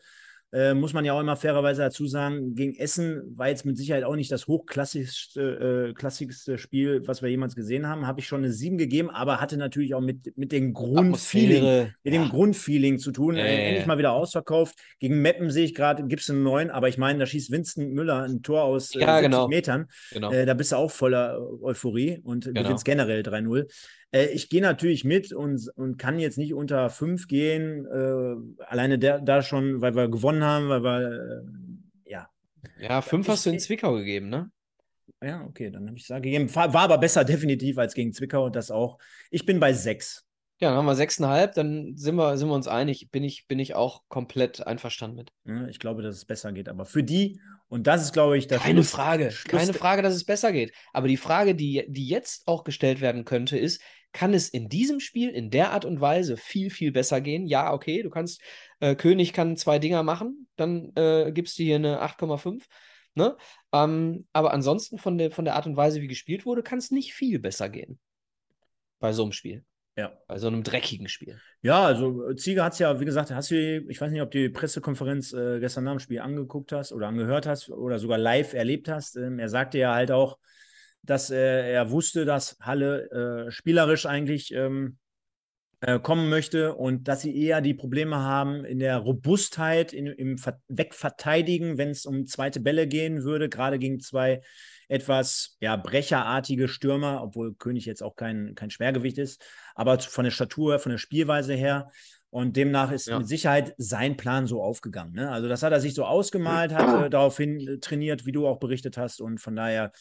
äh, muss man ja auch immer fairerweise dazu sagen, gegen Essen war jetzt mit Sicherheit auch nicht das hochklassischste äh, klassischste Spiel, was wir jemals gesehen haben. Habe ich schon eine 7 gegeben, aber hatte natürlich auch mit, mit dem Grundfeeling, mit ja. dem Grundfeeling zu tun. Äh, endlich mal wieder ausverkauft. Gegen Meppen sehe ich gerade, gibt es einen neuen, aber ich meine, da schießt Vincent Müller ein Tor aus äh, ja, 70 genau. Metern. Genau. Äh, da bist du auch voller Euphorie und genau. gewinnst generell 3-0. Äh, ich gehe natürlich mit und, und kann jetzt nicht unter fünf gehen. Äh, alleine der, da schon, weil wir gewonnen haben, weil wir, äh, ja. Ja, fünf ich, hast du in Zwickau gegeben, ne? Ja, okay, dann habe ich es gegeben. War, war aber besser [laughs] definitiv als gegen Zwickau, das auch. Ich bin bei sechs. Ja, dann haben wir sechseinhalb, dann sind wir, sind wir uns einig. Bin ich, bin ich auch komplett einverstanden mit. Ja, ich glaube, dass es besser geht. Aber für die, und das ist, glaube ich, das Keine Frage, Schluss keine Frage, dass es besser geht. Aber die Frage, die, die jetzt auch gestellt werden könnte, ist, kann es in diesem Spiel in der Art und Weise viel, viel besser gehen. Ja, okay, du kannst, äh, König kann zwei Dinger machen, dann äh, gibst du hier eine 8,5. Ne? Ähm, aber ansonsten von der, von der Art und Weise, wie gespielt wurde, kann es nicht viel besser gehen. Bei so einem Spiel. Ja. Bei so einem dreckigen Spiel. Ja, also äh, Ziege hat es ja, wie gesagt, hast du, ich weiß nicht, ob du die Pressekonferenz äh, gestern nach dem Spiel angeguckt hast oder angehört hast oder sogar live erlebt hast. Ähm, er sagte ja halt auch, dass äh, er wusste, dass Halle äh, spielerisch eigentlich ähm, äh, kommen möchte und dass sie eher die Probleme haben in der Robustheit, in, im Ver Wegverteidigen, wenn es um zweite Bälle gehen würde, gerade gegen zwei etwas ja, brecherartige Stürmer, obwohl König jetzt auch kein, kein Schwergewicht ist, aber von der Statur, von der Spielweise her. Und demnach ist ja. mit Sicherheit sein Plan so aufgegangen. Ne? Also, das hat er sich so ausgemalt, hat [clears throat] äh, daraufhin äh, trainiert, wie du auch berichtet hast. Und von daher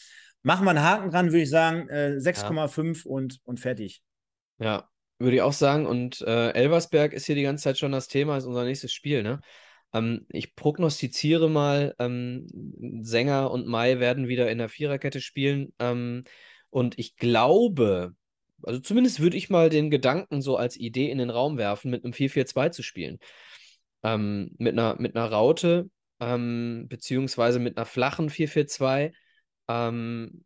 Machen wir einen Haken dran, würde ich sagen. Äh, 6,5 ja. und, und fertig. Ja, würde ich auch sagen. Und äh, Elversberg ist hier die ganze Zeit schon das Thema, ist unser nächstes Spiel, ne? Ähm, ich prognostiziere mal, ähm, Sänger und Mai werden wieder in der Viererkette spielen. Ähm, und ich glaube, also zumindest würde ich mal den Gedanken so als Idee in den Raum werfen, mit einem 4-4-2 zu spielen. Ähm, mit, einer, mit einer Raute, ähm, beziehungsweise mit einer flachen 4-4-2 ähm,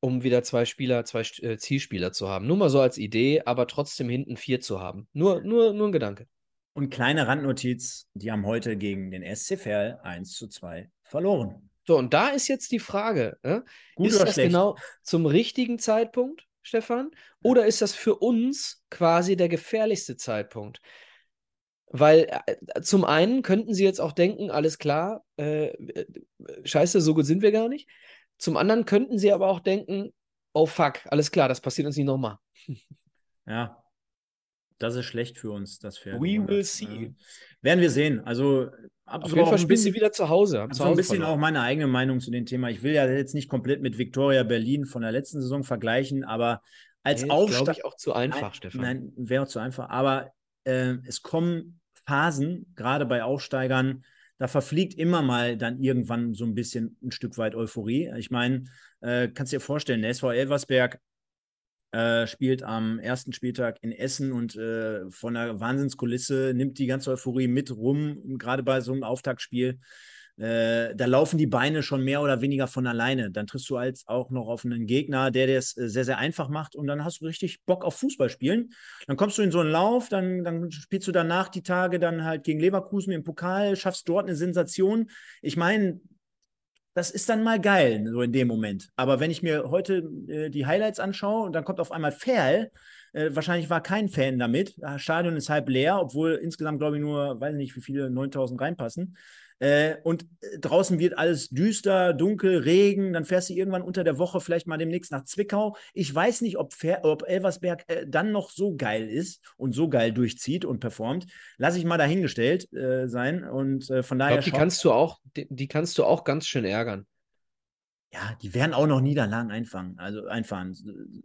um wieder zwei Spieler, zwei äh, Zielspieler zu haben. Nur mal so als Idee, aber trotzdem hinten vier zu haben. Nur, nur, nur ein Gedanke. Und kleine Randnotiz, die haben heute gegen den SC Verl 1 zu 2 verloren. So, und da ist jetzt die Frage, äh? ist das schlecht? genau zum richtigen Zeitpunkt, Stefan? Oder ist das für uns quasi der gefährlichste Zeitpunkt? Weil äh, zum einen könnten sie jetzt auch denken, alles klar, äh, äh scheiße, so gut sind wir gar nicht. Zum anderen könnten sie aber auch denken, oh fuck, alles klar, das passiert uns nicht nochmal. [laughs] Ja, das ist schlecht für uns, das Pferd. We will see. Ja. Werden wir sehen. Also Auf jeden Fall spielen sie wieder zu Hause. Hab so ein bisschen verloren. auch meine eigene Meinung zu dem Thema. Ich will ja jetzt nicht komplett mit Victoria Berlin von der letzten Saison vergleichen, aber Als Nee, ist, Aufsteiger. glaube ich, auch zu einfach, Nein, Stefan. Nein, wäre auch zu einfach. Aber äh, es kommen Phasen, gerade bei Aufsteigern, da verfliegt immer mal dann irgendwann so ein bisschen ein Stück weit Euphorie. Ich meine, äh, kannst dir vorstellen, der SV Elversberg äh, spielt am ersten Spieltag in Essen und äh, von der Wahnsinnskulisse nimmt die ganze Euphorie mit rum, gerade bei so einem Auftaktspiel. Äh, da laufen die Beine schon mehr oder weniger von alleine. Dann triffst du als auch noch auf einen Gegner, der das äh, sehr, sehr einfach macht und dann hast du richtig Bock auf Fußball spielen. Dann kommst du in so einen Lauf, dann, dann spielst du danach die Tage dann halt gegen Leverkusen im Pokal, schaffst dort eine Sensation. Ich meine, das ist dann mal geil, so in dem Moment. Aber wenn ich mir heute äh, die Highlights anschaue und dann kommt auf einmal Ferl, äh, wahrscheinlich war kein Fan damit. Das Stadion ist halb leer, obwohl insgesamt, glaube ich, nur, weiß nicht, wie viele, 9000 reinpassen. Äh, und äh, draußen wird alles düster, dunkel, Regen. Dann fährst du irgendwann unter der Woche vielleicht mal demnächst nach Zwickau. Ich weiß nicht, ob, Fer ob Elversberg äh, dann noch so geil ist und so geil durchzieht und performt. Lass ich mal dahingestellt äh, sein. Und äh, von Ich daher. glaube, die schaut- kannst du auch, die, die kannst du auch ganz schön ärgern. Ja, die werden auch noch Niederlagen einfangen, also einfahren.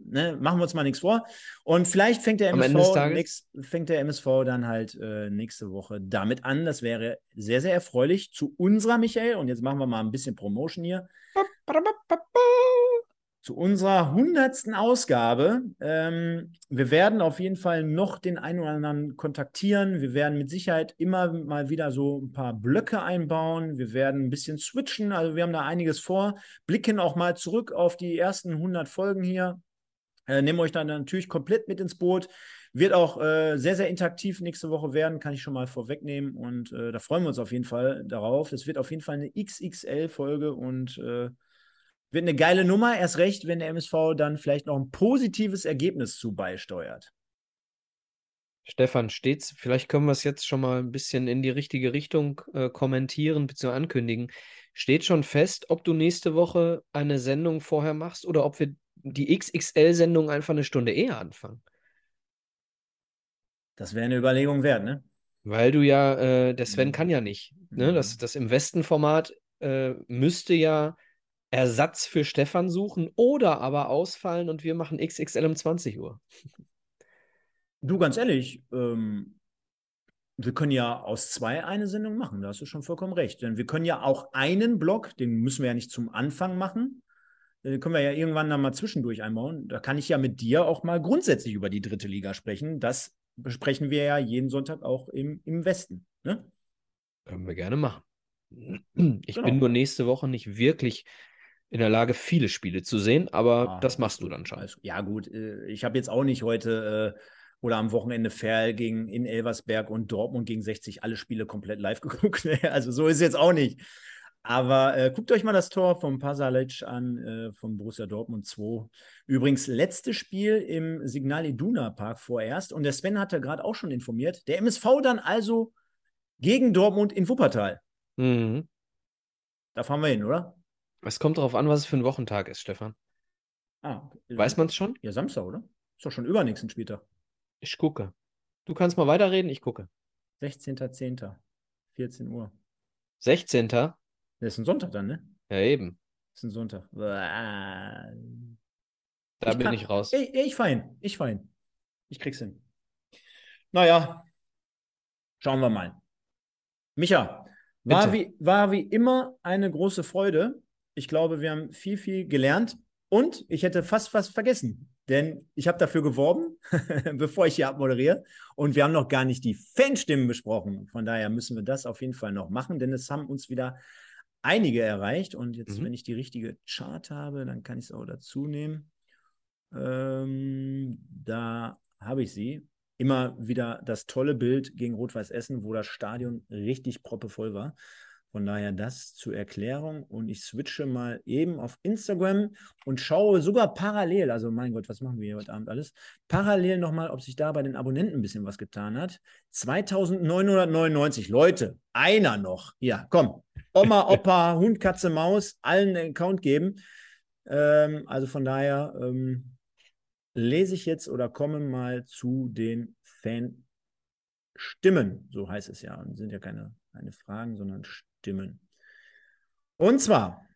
Ne? Machen wir uns mal nichts vor. Und vielleicht fängt der MSV, nächst, fängt der MSV dann halt äh, nächste Woche damit an. Das wäre sehr, sehr erfreulich zu unserer Michael. Und jetzt machen wir mal ein bisschen Promotion hier. Zu unserer hundertsten Ausgabe. Ähm, wir werden auf jeden Fall noch den einen oder anderen kontaktieren. Wir werden mit Sicherheit immer mal wieder so ein paar Blöcke einbauen. Wir werden ein bisschen switchen. Also wir haben da einiges vor. Blicken auch mal zurück auf die ersten 100 Folgen hier. Äh, nehmen euch dann natürlich komplett mit ins Boot. Wird auch äh, sehr, sehr interaktiv nächste Woche werden, kann ich schon mal vorwegnehmen. Und äh, da freuen wir uns auf jeden Fall darauf. Es wird auf jeden Fall eine XXL-Folge und äh, wird eine geile Nummer. Erst recht, wenn der MSV dann vielleicht noch ein positives Ergebnis zu beisteuert. Stefan, steht's? Vielleicht können wir es jetzt schon mal ein bisschen in die richtige Richtung äh, kommentieren bzw. ankündigen. Steht schon fest, ob du nächste Woche eine Sendung vorher machst oder ob wir die XXL-Sendung einfach eine Stunde eher anfangen? Das wäre eine Überlegung wert, ne? Weil du ja, äh, der Sven Mhm. kann ja nicht. Ne? Das, Mhm. das im Westen-Format äh, müsste ja Ersatz für Stefan suchen oder aber ausfallen und wir machen XXL um 20 Uhr. Du, ganz ehrlich, ähm, wir können ja aus zwei eine Sendung machen, da hast du schon vollkommen recht. Denn wir können ja auch einen Block, den müssen wir ja nicht zum Anfang machen, den können wir ja irgendwann dann mal zwischendurch einbauen. Da kann ich ja mit dir auch mal grundsätzlich über die dritte Liga sprechen. Das besprechen wir ja jeden Sonntag auch im, im Westen. Ne? Können wir gerne machen. Ich Genau. bin nur nächste Woche nicht wirklich in der Lage, viele Spiele zu sehen, aber Ah, das machst du dann schon. Ja, gut, äh, ich habe jetzt auch nicht heute äh, oder am Wochenende Ferl gegen in Elversberg und Dortmund gegen 60 alle Spiele komplett live [laughs] geguckt. also so ist es jetzt auch nicht. Aber äh, guckt euch mal das Tor vom Pasalic an, äh, vom Borussia Dortmund 2. Übrigens, letztes Spiel im Signal Iduna Park vorerst. Und der Sven hatte gerade auch schon informiert. Der MSV dann also gegen Dortmund in Wuppertal. Mhm. Da fahren wir hin, oder? Es kommt darauf an, was es für ein Wochentag ist, Stefan. Ah, Weiß man es schon? Ja, Samstag, oder? Ist doch schon übernächsten Spieltag. Ich gucke. Du kannst mal weiterreden, ich gucke. 16.10. 14 Uhr. 16. Ja, Das ist ein Sonntag dann, ne? eben. Das ist ein Sonntag. Da Ich bin kann- ich raus. Ich, ich fein. Ich fein. Ich krieg's hin. Naja, schauen wir mal. Micha, war wie, war wie immer eine große Freude. Ich glaube, wir haben viel, viel gelernt. Und ich hätte fast was vergessen, denn ich habe dafür geworben, [laughs] bevor ich hier abmoderiere. Und wir haben noch gar nicht die Fanstimmen besprochen. Von daher müssen wir das auf jeden Fall noch machen, denn es haben uns wieder einige erreicht. Und jetzt, Mhm. wenn ich die richtige Chart habe, dann kann ich es auch dazu nehmen. Ähm, da habe ich sie. Immer wieder das tolle Bild gegen Rot-Weiß Essen, wo das Stadion richtig proppevoll war. Von daher das zur Erklärung. Und ich switche mal eben auf Instagram und schaue sogar parallel, also mein Gott, was machen wir hier heute Abend alles? Parallel nochmal, ob sich da bei den Abonnenten ein bisschen was getan hat. 2999 Leute, einer noch. Ja, komm. Oma, [laughs] Opa, Hund, Katze, Maus, allen einen Account geben. Ähm, also von daher ähm, lese ich jetzt oder komme mal zu den Fanstimmen. So heißt es ja. Und sind ja keine, keine Fragen, sondern Stimmen stimmen. Und zwar,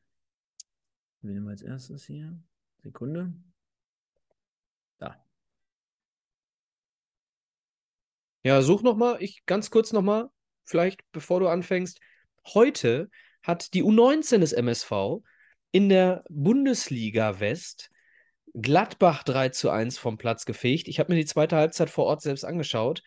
wir nehmen als erstes hier, Sekunde. Da. Ja, such nochmal, ich ganz kurz nochmal, vielleicht bevor du anfängst. Heute hat die U19 des MSV in der Bundesliga West Gladbach 3 zu 1 vom Platz gefegt. Ich habe mir die zweite Halbzeit vor Ort selbst angeschaut.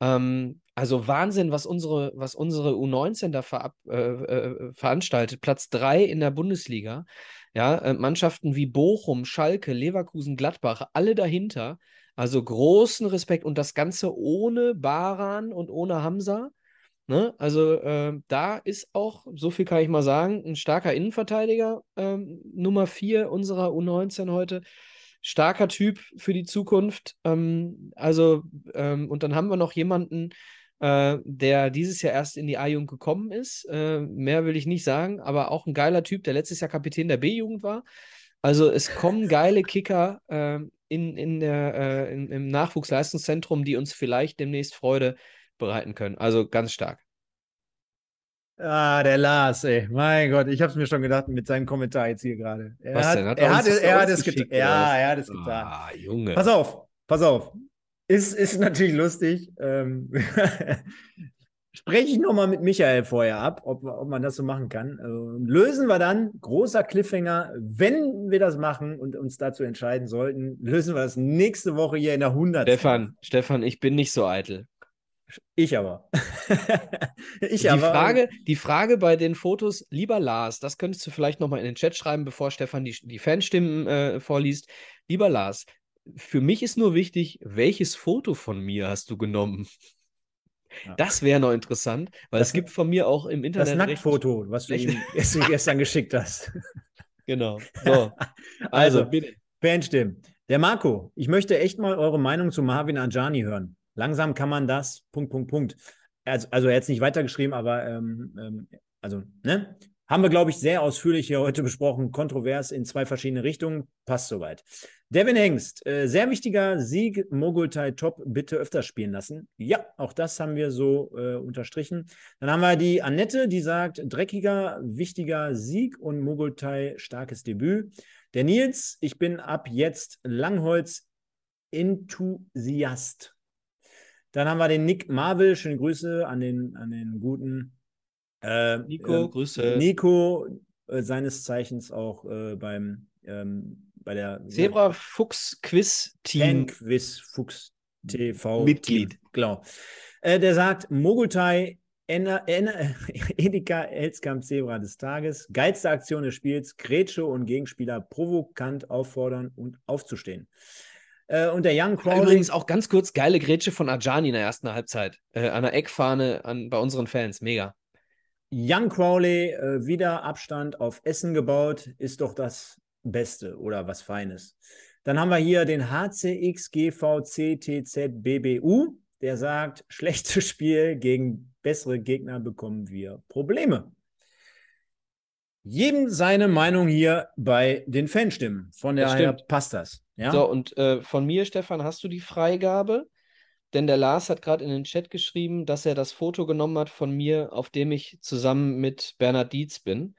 Ähm, also Wahnsinn, was unsere, was unsere U19 da ver, äh, äh, veranstaltet. Platz 3 in der Bundesliga. Ja, äh, Mannschaften wie Bochum, Schalke, Leverkusen, Gladbach, alle dahinter. Also großen Respekt und das Ganze ohne Baran und ohne Hamza. Ne? Also äh, da ist auch, so viel kann ich mal sagen, ein starker Innenverteidiger, ähm, Nummer 4 unserer U19 heute. Starker Typ für die Zukunft. Ähm, also, ähm, und dann haben wir noch jemanden, äh, der dieses Jahr erst in die A-Jugend gekommen ist. Äh, mehr will ich nicht sagen, aber auch ein geiler Typ, der letztes Jahr Kapitän der B-Jugend war. Also es kommen geile Kicker äh, in, in der, äh, in, im Nachwuchsleistungszentrum, die uns vielleicht demnächst Freude bereiten können. Also ganz stark. Ah, der Lars, ey. Mein Gott, ich habe es mir schon gedacht mit seinem Kommentar jetzt hier gerade. Er Was hat, denn? Hat er, hat, er hat es getan. Ja, er hat es getan. Ah, Junge. Pass auf, pass auf. Ist, ist natürlich lustig. Ähm, [laughs] spreche ich nochmal mit Michael vorher ab, ob, ob man das so machen kann. Ähm, lösen wir dann, großer Cliffhanger, wenn wir das machen und uns dazu entscheiden sollten, lösen wir das nächste Woche hier in der 100. Stefan, Stefan, ich bin nicht so eitel. Ich aber. [laughs] ich die, aber. Frage, die Frage bei den Fotos, lieber Lars, das könntest du vielleicht nochmal in den Chat schreiben, bevor Stefan die, die Fanstimmen äh, vorliest. Lieber Lars, für mich ist nur wichtig, welches Foto von mir hast du genommen? Ja. Das wäre noch interessant, weil Das- es gibt von mir auch im Internet. Das Nacktfoto, was du ihm gestern, gestern geschickt hast. [laughs] Genau. So, [laughs] also, Also, bitte. Fanstimmen. Der Marco, ich möchte echt mal eure Meinung zu Marvin Anjani hören. Langsam kann man das, Punkt, Punkt, Punkt. Also, also er hat es nicht weitergeschrieben, aber ähm, ähm, also, ne? Haben wir, glaube ich, sehr ausführlich hier heute besprochen. Kontrovers in zwei verschiedene Richtungen. Passt soweit. Devin Hengst, äh, sehr wichtiger Sieg, Mogultai Top, bitte öfter spielen lassen. Ja, auch das haben wir so äh, unterstrichen. Dann haben wir die Annette, die sagt, dreckiger, wichtiger Sieg und Mogultai starkes Debüt. Der Nils, ich bin ab jetzt Langholz-Enthusiast. Dann haben wir den Nick Marvel, schöne Grüße an den, an den guten äh, Nico, äh, Grüße. Nico, äh, seines Zeichens auch äh, beim ähm, bei der Zebra Fuchs Quiz Team. Quiz Fuchs TV Mitglied. Team. Genau. Äh, der sagt Mogultai Enna- Enna- [laughs] Edeka Elskamp Zebra des Tages. Geilste Aktion des Spiels. Grätsche und Gegenspieler provokant auffordern und aufzustehen. Äh, und der Young Crowley. Übrigens auch ganz kurz geile Grätsche von Ajani in der ersten Halbzeit. Äh, an der Eckfahne an, bei unseren Fans. Mega. Young Crowley, äh, wieder Abstand auf Essen gebaut, ist doch das Beste oder was Feines. Dann haben wir hier den HCXGVCTZBBU, der sagt, [laughs] schlechtes Spiel gegen bessere Gegner bekommen wir Probleme. Jedem seine Meinung hier bei den Fanstimmen. Von Das daher stimmt. passt das. Ja? So, und äh, von mir, Stefan, hast du die Freigabe? Denn der Lars hat gerade in den Chat geschrieben, dass er das Foto genommen hat von mir, auf dem ich zusammen mit Bernhard Dietz bin.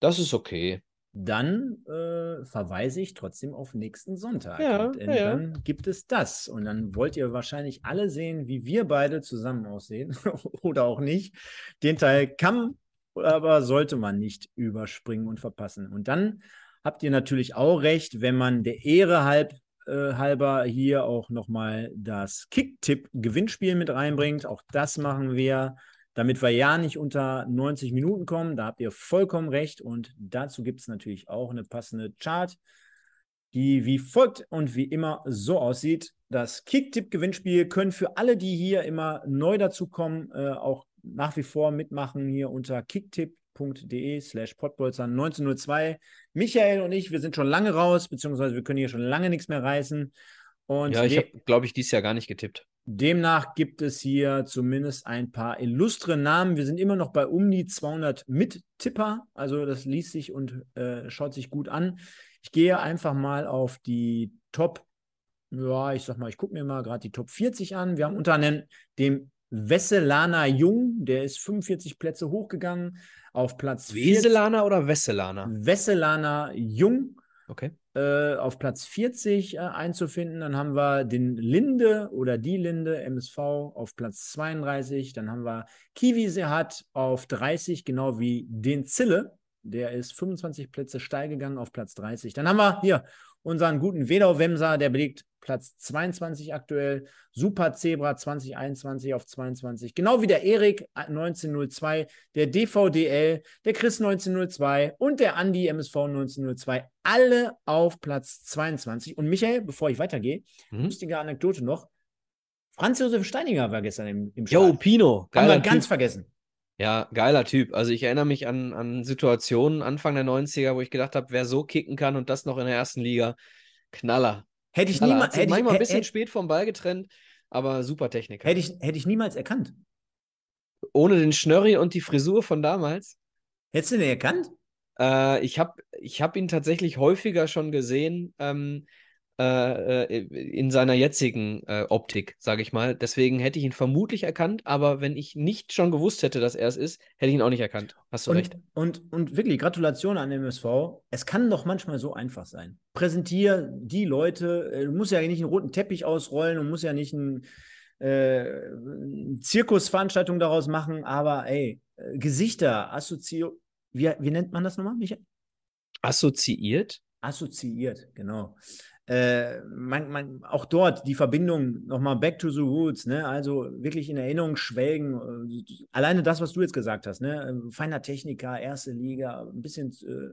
Das ist okay. Dann äh, verweise ich trotzdem auf nächsten Sonntag. Ja, Und, äh, ja, ja. Dann gibt es das. Und dann wollt ihr wahrscheinlich alle sehen, wie wir beide zusammen aussehen. [laughs] Oder auch nicht. Den Teil kann, aber sollte man nicht überspringen und verpassen. Und dann habt ihr natürlich auch recht, wenn man der Ehre halb, äh, halber hier auch nochmal das Kicktipp-Gewinnspiel mit reinbringt. Auch das machen wir damit wir ja nicht unter 90 Minuten kommen. Da habt ihr vollkommen recht. Und dazu gibt es natürlich auch eine passende Chart, die wie folgt und wie immer so aussieht. Das Kicktipp-Gewinnspiel können für alle, die hier immer neu dazukommen, äh, auch nach wie vor mitmachen hier unter kicktipp.de slash potbolzer 1902. Michael und ich, wir sind schon lange raus, beziehungsweise wir können hier schon lange nichts mehr reißen. Und Ja, ich habe, glaube ich, dieses Jahr gar nicht getippt. Demnach gibt es hier zumindest ein paar illustre Namen. Wir sind immer noch bei um die 200 Mittipper. Also das liest sich und äh, schaut sich gut an. Ich gehe einfach mal auf die Top, ja, ich sag mal, ich gucke mir mal gerade die Top 40 an. Wir haben unter anderem dem Wesselaner Jung, der ist 45 Plätze hochgegangen auf Platz 40. Weselaner oder Wesselaner? Wesselaner Jung Okay. Äh, auf Platz 40 äh, einzufinden. Dann haben wir den Linde oder die Linde MSV auf Platz 32. Dann haben wir Kiwi Sehat auf 30, genau wie den Zille. Der ist 25 Plätze steil gegangen auf Platz 30. Dann haben wir hier unseren guten Wedau-Wemser, der belegt Platz 22 aktuell. Super Zebra 2021 auf 22. Genau wie der Erik 1902, der DVDL, der Chris 1902 und der Andi MSV 1902. Alle auf Platz 22. Und Michael, bevor ich weitergehe, mhm. lustige Anekdote noch. Franz Josef Steininger war gestern im, im. Jo, Pino. Haben wir ganz vergessen. Ja, geiler Typ. Also ich erinnere mich an, an Situationen Anfang der 90er, wo ich gedacht habe, wer so kicken kann und das noch in der ersten Liga, Knaller. Hätte ich niemals. Hätte manchmal ein bisschen hätte, spät vom Ball getrennt, aber super Techniker. Hätte ich, hätte ich niemals erkannt. Ohne den Schnörri und die Frisur von damals. Hättest du den erkannt? Äh, ich habe ich hab ihn tatsächlich häufiger schon gesehen. Ähm, äh, äh, in seiner jetzigen äh, Optik, sage ich mal. Deswegen hätte ich ihn vermutlich erkannt, aber wenn ich nicht schon gewusst hätte, dass er es ist, hätte ich ihn auch nicht erkannt. Hast du und, recht. Und, und wirklich, Gratulation an MSV. Es kann doch manchmal so einfach sein. Präsentier die Leute, äh, du musst ja nicht einen roten Teppich ausrollen und musst ja nicht ein, äh, Zirkusveranstaltung daraus machen, aber ey, äh, Gesichter, assoziiert, wie, wie nennt man das nochmal, Michael? Assoziiert? Assoziiert, genau äh, man, man, auch dort die Verbindung nochmal back to the roots, ne? also wirklich in Erinnerung schwelgen. Äh, alleine das, was du jetzt gesagt hast, ne? feiner Techniker, erste Liga, ein bisschen äh,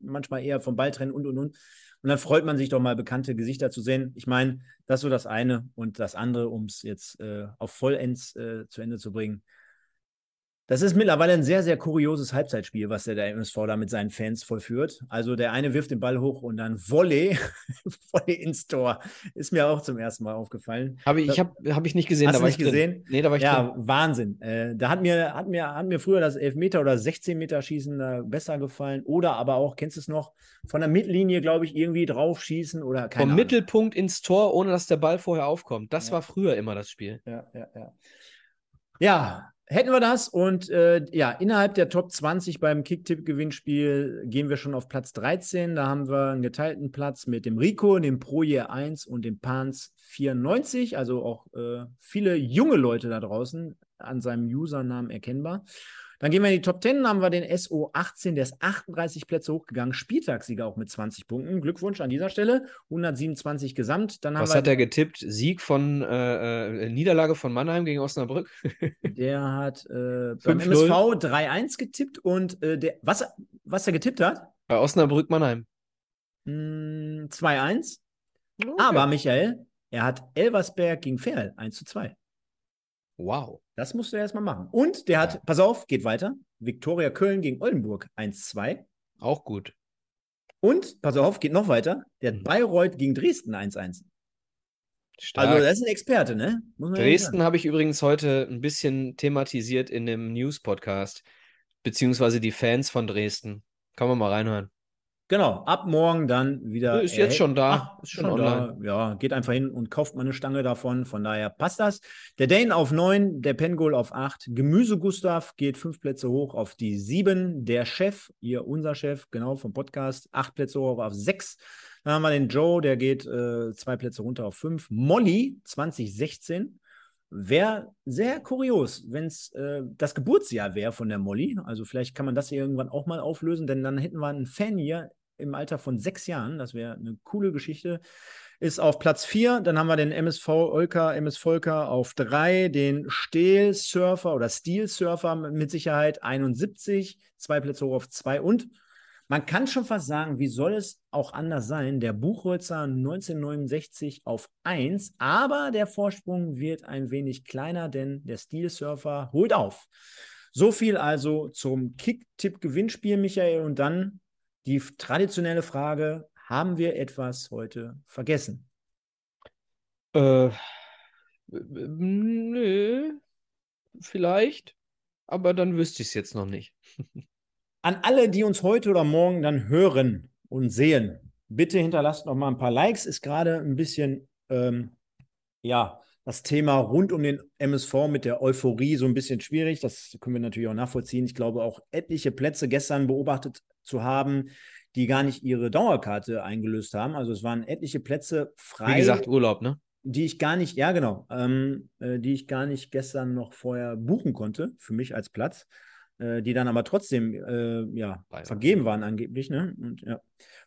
manchmal eher vom Ball trennen und und und. Und dann freut man sich doch mal, bekannte Gesichter zu sehen. Ich meine, das so das eine und das andere, um es jetzt äh, auf vollends äh, zu Ende zu bringen. Das ist mittlerweile ein sehr, sehr kurioses Halbzeitspiel, was der, der MSV da mit seinen Fans vollführt. Also der eine wirft den Ball hoch und dann Volley, [laughs] Volley ins Tor. Ist mir auch zum ersten Mal aufgefallen. Habe ich, habe hab ich nicht gesehen. Hast du nicht ich gesehen? Drin. Nee, da war ich Ja, drin. Wahnsinn. Äh, da hat mir, hat, mir, hat mir früher das Elfmeter- oder 16-Meter-Schießen äh, besser gefallen. Oder aber auch, kennst du es noch, von der Mittellinie, glaube ich, irgendwie draufschießen oder keine Vom Ahnung. Mittelpunkt ins Tor, ohne dass der Ball vorher aufkommt. Das ja. war früher immer das Spiel. Ja, ja, ja. Ja, Hätten wir das und äh, ja, innerhalb der Top 20 beim Kicktipp-Gewinnspiel gehen wir schon auf Platz 13. Da haben wir einen geteilten Platz mit dem Rico, dem Proje 1 und dem Pans 94. Also auch äh, viele junge Leute da draußen an seinem Usernamen erkennbar. Dann gehen wir in die Top 10, haben wir den SO18, der ist 38 Plätze hochgegangen, Spieltagssieger auch mit 20 Punkten. Glückwunsch an dieser Stelle, 127 gesamt. Dann Was hat er getippt? Sieg von, äh, äh Niederlage von Mannheim gegen Osnabrück? der hat äh, beim MSV 3-1 getippt und äh, der, was, was er getippt hat? Bei Osnabrück Mannheim. 2-1. Okay. Aber Michael, er hat Elversberg gegen Ferl 1 zu 2. Wow. Das musst du erstmal machen. Und der hat, pass auf, geht weiter. Viktoria Köln gegen Oldenburg 1-2. Auch gut. Und, pass auf, geht noch weiter. Der hat mhm. Bayreuth gegen Dresden 1-1. Also, das ist ein Experte, ne? Dresden habe ich übrigens heute ein bisschen thematisiert in dem News-Podcast, beziehungsweise die Fans von Dresden. Kann man mal reinhören. Genau, ab morgen dann wieder. Ist jetzt schon da. Ach, ist schon, schon da. Ja, geht einfach hin und kauft mal eine Stange davon. Von daher passt das. Der Dane auf 9, der Pengol auf 8. Gemüse Gustav geht fünf Plätze hoch auf die 7. Der Chef, ihr, unser Chef, genau vom Podcast, acht Plätze hoch auf 6. Dann haben wir den Joe, der geht äh, zwei Plätze runter auf 5. Molly 2016. Wäre sehr kurios, wenn es äh, das Geburtsjahr wäre von der Molly. Also vielleicht kann man das hier irgendwann auch mal auflösen, denn dann hätten wir einen Fan hier im Alter von sechs Jahren. Das wäre eine coole Geschichte. Ist auf Platz 4. Dann haben wir den MSV Olka, MS Volker auf 3. Den Steel Surfer oder Steel Surfer mit Sicherheit 71. Zwei Plätze hoch auf 2. Und man kann schon fast sagen, wie soll es auch anders sein? Der Buchholzer 1969 auf 1, aber der Vorsprung wird ein wenig kleiner, denn der Steel Surfer holt auf. So viel also zum Kick-Tipp-Gewinnspiel, Michael. Und dann die traditionelle Frage, haben wir etwas heute vergessen? Äh, nö, vielleicht, aber dann wüsste ich es jetzt noch nicht. [laughs] An alle, die uns heute oder morgen dann hören und sehen, bitte hinterlasst noch mal ein paar Likes. Ist gerade ein bisschen, ähm, ja, das Thema rund um den MSV mit der Euphorie so ein bisschen schwierig. Das können wir natürlich auch nachvollziehen. Ich glaube, auch etliche Plätze gestern beobachtet zu haben, die gar nicht ihre Dauerkarte eingelöst haben. Also es waren etliche Plätze frei. Wie gesagt, Urlaub, ne? Die ich gar nicht, ja genau, ähm, äh, die ich gar nicht gestern noch vorher buchen konnte, für mich als Platz, äh, die dann aber trotzdem äh, ja, vergeben waren angeblich. Ne? Und, ja.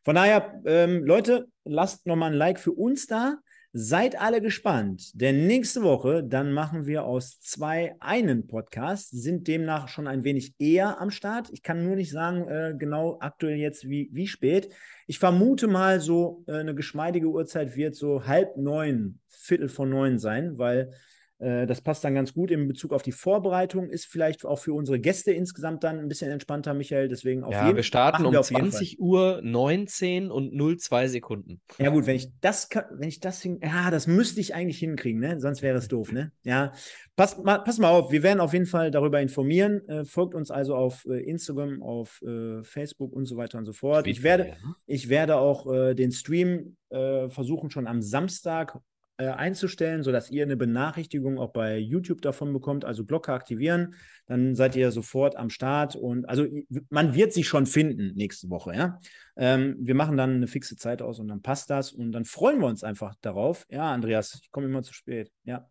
Von daher, ähm, Leute, lasst nochmal ein Like für uns da. Seid alle gespannt, denn nächste Woche, dann machen wir aus zwei einen Podcast, sind demnach schon ein wenig eher am Start. Ich kann nur nicht sagen, äh, genau aktuell jetzt wie, wie spät. Ich vermute mal, so äh, eine geschmeidige Uhrzeit wird so halb neun, Viertel vor neun sein, weil das passt dann ganz gut in Bezug auf die Vorbereitung, ist vielleicht auch für unsere Gäste insgesamt dann ein bisschen entspannter, Michael. Deswegen auf ja, jeden wir starten um 20 Uhr 19 und 02 Sekunden. Ja, gut, wenn ich das wenn ich das hin, ja, das müsste ich eigentlich hinkriegen, ne? Sonst wäre es doof, ne? Ja. Pass mal, pass mal auf, wir werden auf jeden Fall darüber informieren. Äh, folgt uns also auf äh, Instagram, auf äh, Facebook und so weiter und so fort. ich werde, ich werde auch äh, den Stream äh, versuchen, schon am Samstag äh, einzustellen, sodass ihr eine Benachrichtigung auch bei YouTube davon bekommt, also Glocke aktivieren, dann seid ihr sofort am Start und also man wird sich schon finden nächste Woche, ja. Ähm, wir machen dann eine fixe Zeit aus und dann passt das und dann freuen wir uns einfach darauf. Ja, Andreas, ich komme immer zu spät, ja.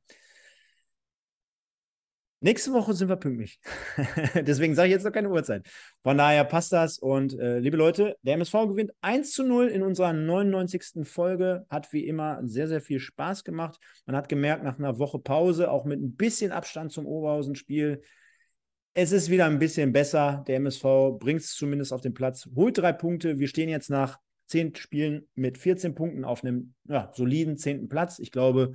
Nächste Woche sind wir pünktlich. [laughs] Deswegen sage ich jetzt noch keine Uhrzeit. Von daher passt das. Und äh, liebe Leute, der MSV gewinnt 1 zu 0 in unserer 99. Folge. Hat wie immer sehr, sehr viel Spaß gemacht. Man hat gemerkt, nach einer Woche Pause, auch mit ein bisschen Abstand zum Oberhausen-Spiel, es ist wieder ein bisschen besser. Der MSV bringt es zumindest auf den Platz, holt drei Punkte. Wir stehen jetzt nach zehn Spielen mit 14 Punkten auf einem ja, soliden zehnten Platz. Ich glaube,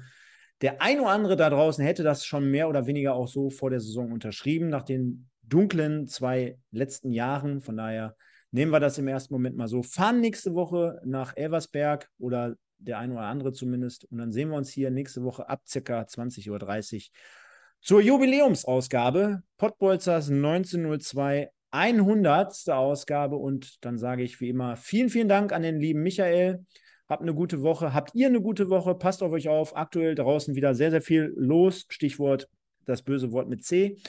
der ein oder andere da draußen hätte das schon mehr oder weniger auch so vor der Saison unterschrieben, nach den dunklen zwei letzten Jahren. Von daher nehmen wir das im ersten Moment mal so. Fahren nächste Woche nach Elversberg oder der ein oder andere zumindest. Und dann sehen wir uns hier nächste Woche ab circa 20.30 Uhr zur Jubiläumsausgabe Pottbolzers 1902 100. Ausgabe. Und dann sage ich wie immer vielen, vielen Dank an den lieben Michael. Habt eine gute Woche. Habt ihr eine gute Woche? Passt auf euch auf. Aktuell draußen wieder sehr, sehr viel los. Stichwort das böse Wort mit C.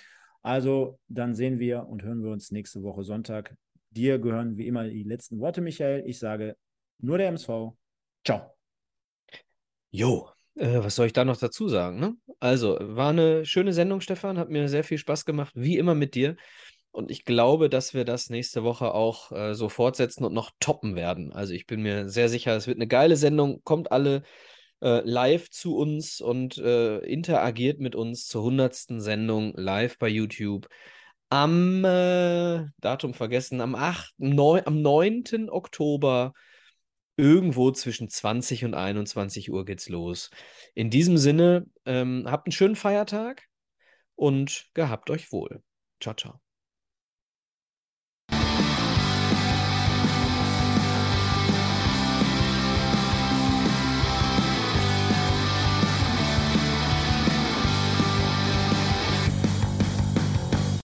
Also dann sehen wir und hören wir uns nächste Woche Sonntag. Dir gehören wie immer die letzten Worte, Michael. Ich sage nur der MSV. Ciao. Jo, äh, was soll ich da noch dazu sagen? Ne? Also, war eine schöne Sendung, Stefan. Hat mir sehr viel Spaß gemacht, wie immer mit dir. Und ich glaube, dass wir das nächste Woche auch äh, so fortsetzen und noch toppen werden. Also ich bin mir sehr sicher, es wird eine geile Sendung. Kommt alle äh, live zu uns und äh, interagiert mit uns zur 100. Sendung live bei YouTube. Am äh, Datum vergessen, am 8., 9, am 9. Oktober irgendwo zwischen 20 und 21 Uhr geht's los. In diesem Sinne, ähm, habt einen schönen Feiertag und gehabt euch wohl. Ciao, ciao.